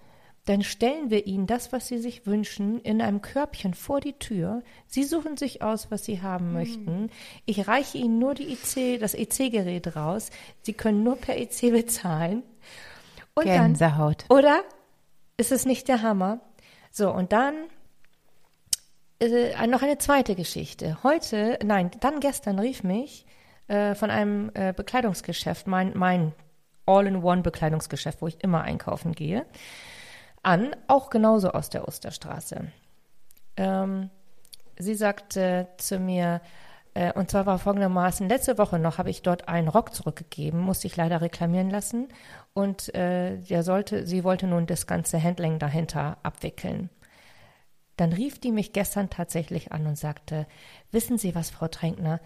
dann stellen wir Ihnen das, was Sie sich wünschen, in einem Körbchen vor die Tür. Sie suchen sich aus, was Sie haben hm. möchten. Ich reiche Ihnen nur die IC, das EC-Gerät raus. Sie können nur per EC bezahlen. Und Gänsehaut. Dann, oder? Ist es nicht der Hammer? So, und dann äh, noch eine zweite Geschichte. Heute, nein, dann gestern rief mich äh, von einem äh, Bekleidungsgeschäft, mein, mein All-in-One-Bekleidungsgeschäft, wo ich immer einkaufen gehe, an, auch genauso aus der Osterstraße. Ähm, sie sagte zu mir, äh, und zwar war folgendermaßen, letzte Woche noch habe ich dort einen Rock zurückgegeben, musste ich leider reklamieren lassen. Und äh, der sollte, sie wollte nun das ganze Handling dahinter abwickeln. Dann rief die mich gestern tatsächlich an und sagte, wissen Sie was, Frau Tränkner,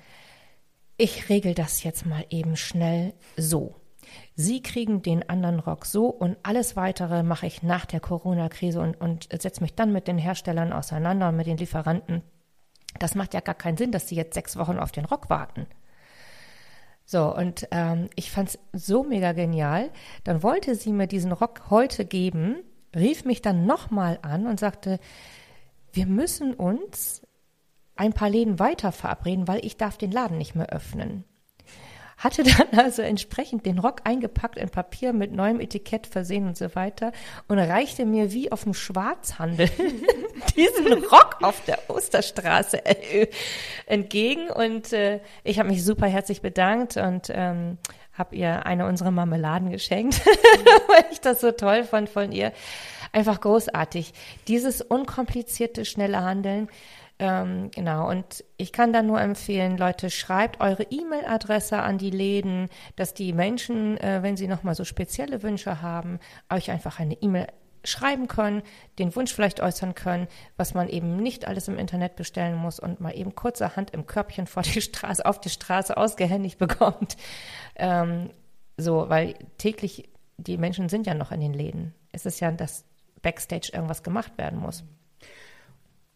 ich regel das jetzt mal eben schnell so. Sie kriegen den anderen Rock so und alles weitere mache ich nach der Corona-Krise und, und setze mich dann mit den Herstellern auseinander und mit den Lieferanten. Das macht ja gar keinen Sinn, dass sie jetzt sechs Wochen auf den Rock warten. So, und ähm, ich fand's so mega genial. Dann wollte sie mir diesen Rock heute geben, rief mich dann nochmal an und sagte, wir müssen uns ein paar Läden weiter verabreden, weil ich darf den Laden nicht mehr öffnen. Hatte dann also entsprechend den Rock eingepackt in Papier mit neuem Etikett versehen und so weiter und reichte mir wie auf dem Schwarzhandel diesen Rock auf der Osterstraße äh, entgegen und äh, ich habe mich super herzlich bedankt und ähm, habe ihr eine unserer Marmeladen geschenkt, weil ich das so toll fand von ihr. Einfach großartig. Dieses unkomplizierte, schnelle Handeln. Ähm, genau, und ich kann da nur empfehlen, Leute, schreibt eure E-Mail-Adresse an die Läden, dass die Menschen, äh, wenn sie nochmal so spezielle Wünsche haben, euch einfach eine E-Mail schreiben können, den Wunsch vielleicht äußern können, was man eben nicht alles im Internet bestellen muss und mal eben kurzerhand im Körbchen vor die Straße, auf die Straße ausgehändigt bekommt. Ähm, so, weil täglich, die Menschen sind ja noch in den Läden. Es ist ja, dass Backstage irgendwas gemacht werden muss.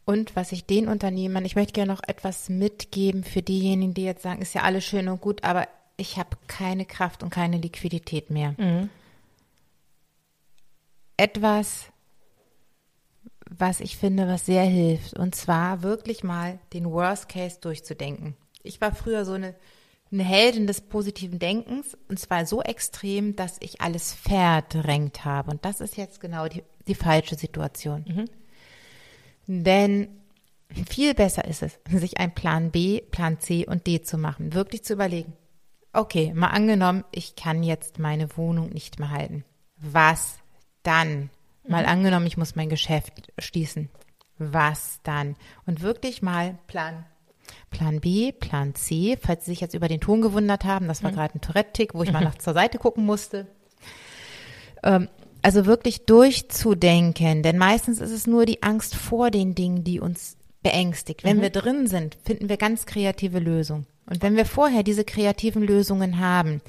Und was ich den Unternehmern, ich möchte gerne noch etwas mitgeben für diejenigen, die jetzt sagen, ist ja alles schön und gut, aber ich habe keine Kraft und keine Liquidität mehr. Mhm. Etwas, was ich finde, was sehr hilft, und zwar wirklich mal den Worst Case durchzudenken. Ich war früher so eine, eine Heldin des positiven Denkens, und zwar so extrem, dass ich alles verdrängt habe. Und das ist jetzt genau die, die falsche Situation. Mhm. Denn viel besser ist es, sich einen Plan B, Plan C und D zu machen, wirklich zu überlegen. Okay, mal angenommen, ich kann jetzt meine Wohnung nicht mehr halten. Was dann? Mal mhm. angenommen, ich muss mein Geschäft schließen. Was dann? Und wirklich mal Plan Plan B, Plan C, falls Sie sich jetzt über den Ton gewundert haben, das war mhm. gerade ein Tourette-Tick, wo ich mal nach zur Seite gucken musste. Ähm, also wirklich durchzudenken, denn meistens ist es nur die Angst vor den Dingen, die uns beängstigt. Wenn mhm. wir drin sind, finden wir ganz kreative Lösungen. Und wenn wir vorher diese kreativen Lösungen haben,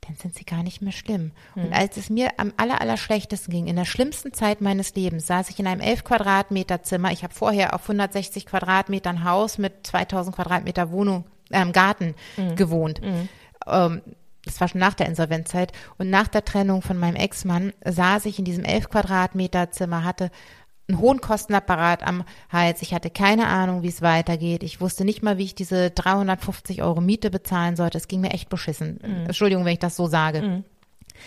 dann sind sie gar nicht mehr schlimm. Mhm. Und als es mir am aller, aller schlechtesten ging, in der schlimmsten Zeit meines Lebens, saß ich in einem 11 Quadratmeter Zimmer. Ich habe vorher auf 160 Quadratmetern Haus mit 2000 Quadratmeter Wohnung, äh, Garten mhm. gewohnt. Mhm. Ähm, das war schon nach der Insolvenzzeit und nach der Trennung von meinem Ex-Mann saß ich in diesem elf Quadratmeter Zimmer, hatte einen hohen Kostenapparat am Hals. Ich hatte keine Ahnung, wie es weitergeht. Ich wusste nicht mal, wie ich diese 350 Euro Miete bezahlen sollte. Es ging mir echt beschissen. Mhm. Entschuldigung, wenn ich das so sage. Mhm.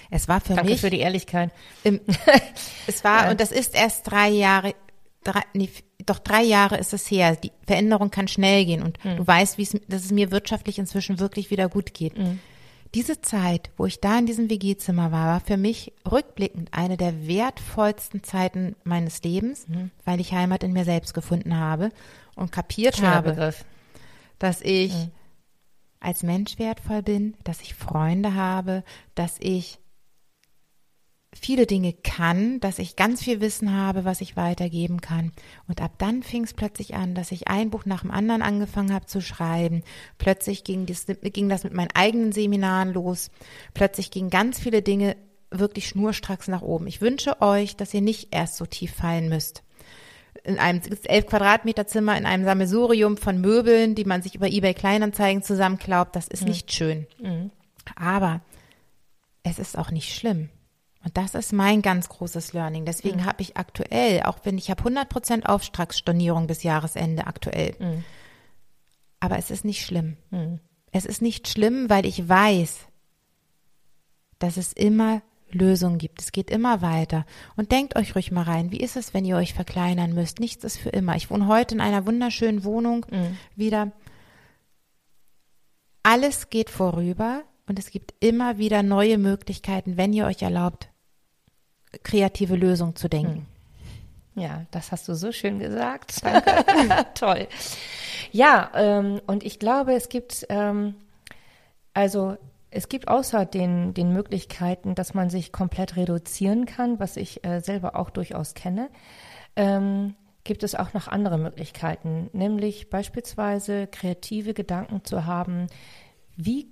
Es war für Danke mich. für die Ehrlichkeit. Im, es war, ja. und das ist erst drei Jahre, drei, nee, doch drei Jahre ist es her. Die Veränderung kann schnell gehen und mhm. du weißt, wie es, dass es mir wirtschaftlich inzwischen wirklich wieder gut geht. Mhm. Diese Zeit, wo ich da in diesem WG-Zimmer war, war für mich rückblickend eine der wertvollsten Zeiten meines Lebens, mhm. weil ich Heimat in mir selbst gefunden habe und kapiert Schöner habe, Begriff. dass ich mhm. als Mensch wertvoll bin, dass ich Freunde habe, dass ich viele Dinge kann, dass ich ganz viel Wissen habe, was ich weitergeben kann. Und ab dann fing es plötzlich an, dass ich ein Buch nach dem anderen angefangen habe zu schreiben. Plötzlich ging das, ging das mit meinen eigenen Seminaren los. Plötzlich gingen ganz viele Dinge wirklich schnurstracks nach oben. Ich wünsche euch, dass ihr nicht erst so tief fallen müsst. In einem elf Quadratmeter Zimmer, in einem Sammelsurium von Möbeln, die man sich über eBay Kleinanzeigen zusammenklaubt, das ist mhm. nicht schön. Mhm. Aber es ist auch nicht schlimm. Und das ist mein ganz großes Learning. Deswegen mhm. habe ich aktuell, auch wenn ich habe 100% Auftragsstornierung bis Jahresende aktuell. Mhm. Aber es ist nicht schlimm. Mhm. Es ist nicht schlimm, weil ich weiß, dass es immer Lösungen gibt. Es geht immer weiter. Und denkt euch ruhig mal rein, wie ist es, wenn ihr euch verkleinern müsst? Nichts ist für immer. Ich wohne heute in einer wunderschönen Wohnung mhm. wieder. Alles geht vorüber. Und es gibt immer wieder neue Möglichkeiten, wenn ihr euch erlaubt, kreative Lösungen zu denken. Hm. Ja, das hast du so schön gesagt. Danke. Toll. Ja, ähm, und ich glaube, es gibt, ähm, also es gibt außer den, den Möglichkeiten, dass man sich komplett reduzieren kann, was ich äh, selber auch durchaus kenne, ähm, gibt es auch noch andere Möglichkeiten, nämlich beispielsweise kreative Gedanken zu haben, wie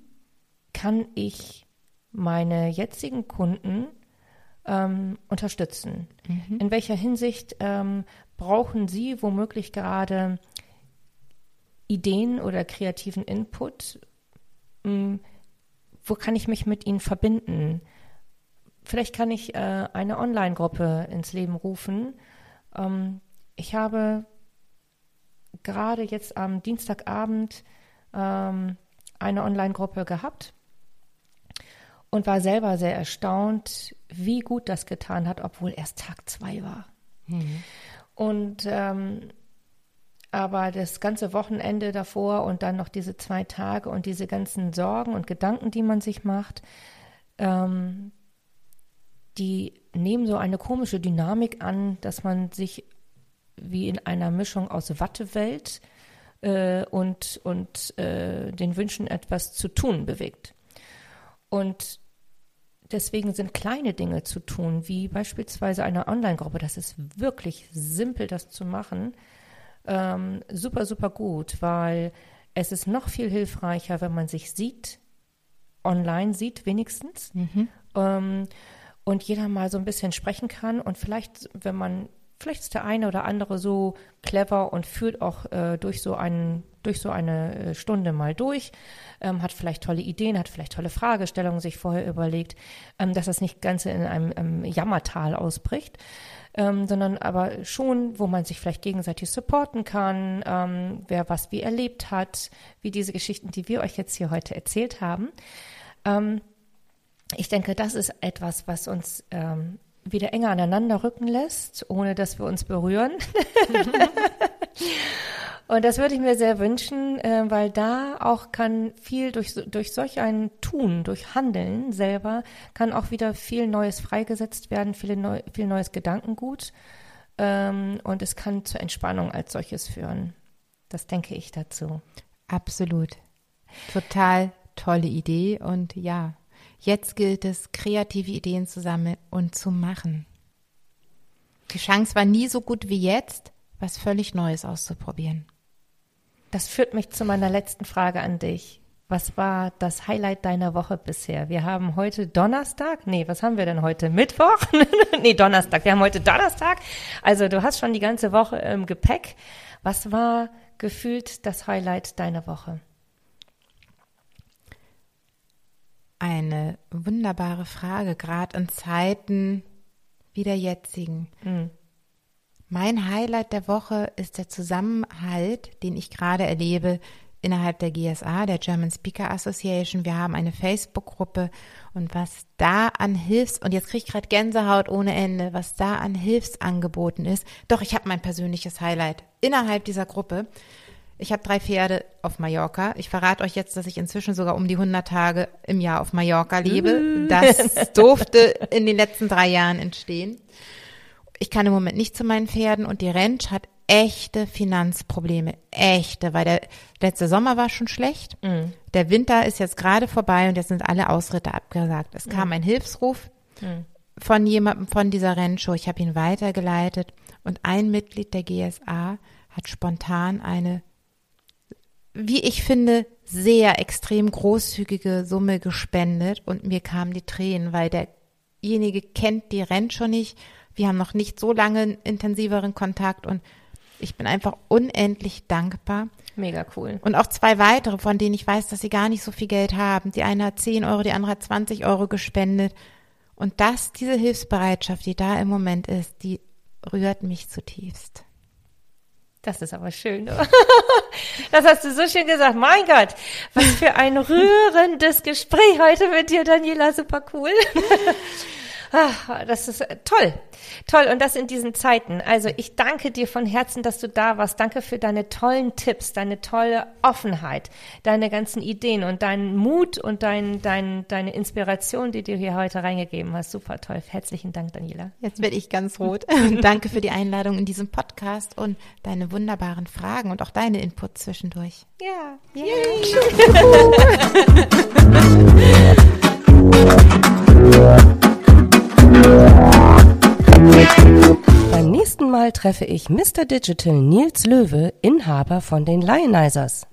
kann ich meine jetzigen Kunden ähm, unterstützen? Mhm. In welcher Hinsicht ähm, brauchen sie womöglich gerade Ideen oder kreativen Input? Ähm, wo kann ich mich mit ihnen verbinden? Vielleicht kann ich äh, eine Online-Gruppe ins Leben rufen. Ähm, ich habe gerade jetzt am Dienstagabend ähm, eine Online-Gruppe gehabt und war selber sehr erstaunt, wie gut das getan hat, obwohl erst Tag zwei war. Mhm. Und ähm, aber das ganze Wochenende davor und dann noch diese zwei Tage und diese ganzen Sorgen und Gedanken, die man sich macht, ähm, die nehmen so eine komische Dynamik an, dass man sich wie in einer Mischung aus Wattewelt äh, und, und äh, den Wünschen etwas zu tun bewegt. Und deswegen sind kleine Dinge zu tun, wie beispielsweise eine Online-Gruppe, das ist wirklich simpel, das zu machen, ähm, super, super gut, weil es ist noch viel hilfreicher, wenn man sich sieht, online sieht wenigstens, mhm. ähm, und jeder mal so ein bisschen sprechen kann. Und vielleicht, wenn man vielleicht ist der eine oder andere so clever und führt auch äh, durch so einen durch so eine äh, Stunde mal durch, ähm, hat vielleicht tolle Ideen, hat vielleicht tolle Fragestellungen sich vorher überlegt, ähm, dass das nicht ganz in einem, einem Jammertal ausbricht, ähm, sondern aber schon, wo man sich vielleicht gegenseitig supporten kann, ähm, wer was wie erlebt hat, wie diese Geschichten, die wir euch jetzt hier heute erzählt haben. Ähm, ich denke, das ist etwas, was uns ähm, wieder enger aneinander rücken lässt, ohne dass wir uns berühren. Und das würde ich mir sehr wünschen, äh, weil da auch kann viel durch, durch solch ein Tun, durch Handeln selber, kann auch wieder viel Neues freigesetzt werden, viele neu, viel neues Gedankengut. Ähm, und es kann zur Entspannung als solches führen. Das denke ich dazu. Absolut. Total tolle Idee. Und ja, jetzt gilt es, kreative Ideen zu sammeln und zu machen. Die Chance war nie so gut wie jetzt, was völlig Neues auszuprobieren. Das führt mich zu meiner letzten Frage an dich. Was war das Highlight deiner Woche bisher? Wir haben heute Donnerstag. Nee, was haben wir denn heute? Mittwoch? nee, Donnerstag. Wir haben heute Donnerstag. Also du hast schon die ganze Woche im Gepäck. Was war gefühlt das Highlight deiner Woche? Eine wunderbare Frage, gerade in Zeiten wie der jetzigen. Mhm. Mein Highlight der Woche ist der Zusammenhalt, den ich gerade erlebe innerhalb der GSA, der German Speaker Association. Wir haben eine Facebook-Gruppe und was da an Hilfs und jetzt kriege ich gerade Gänsehaut ohne Ende, was da an Hilfsangeboten ist. Doch ich habe mein persönliches Highlight innerhalb dieser Gruppe. Ich habe drei Pferde auf Mallorca. Ich verrate euch jetzt, dass ich inzwischen sogar um die 100 Tage im Jahr auf Mallorca lebe. Das durfte in den letzten drei Jahren entstehen ich kann im Moment nicht zu meinen Pferden und die Ranch hat echte Finanzprobleme, echte, weil der letzte Sommer war schon schlecht. Mhm. Der Winter ist jetzt gerade vorbei und jetzt sind alle Ausritte abgesagt. Es kam mhm. ein Hilfsruf mhm. von jemandem von dieser Rennshow. Ich habe ihn weitergeleitet und ein Mitglied der GSA hat spontan eine, wie ich finde, sehr extrem großzügige Summe gespendet und mir kamen die Tränen, weil derjenige kennt die Rennshow nicht wir haben noch nicht so lange intensiveren Kontakt und ich bin einfach unendlich dankbar. Mega cool. Und auch zwei weitere, von denen ich weiß, dass sie gar nicht so viel Geld haben. Die eine hat 10 Euro, die andere hat 20 Euro gespendet. Und das, diese Hilfsbereitschaft, die da im Moment ist, die rührt mich zutiefst. Das ist aber schön. Das hast du so schön gesagt. Mein Gott, was für ein rührendes Gespräch heute mit dir, Daniela. Super cool. Ah, das ist äh, toll. Toll. Und das in diesen Zeiten. Also ich danke dir von Herzen, dass du da warst. Danke für deine tollen Tipps, deine tolle Offenheit, deine ganzen Ideen und deinen Mut und dein, dein, deine Inspiration, die du hier heute reingegeben hast. Super toll. Herzlichen Dank, Daniela. Jetzt werde ich ganz rot. danke für die Einladung in diesem Podcast und deine wunderbaren Fragen und auch deine Input zwischendurch. Ja. Yay. Yay. Nächsten Mal treffe ich Mr. Digital Nils Löwe, Inhaber von den Lionizers.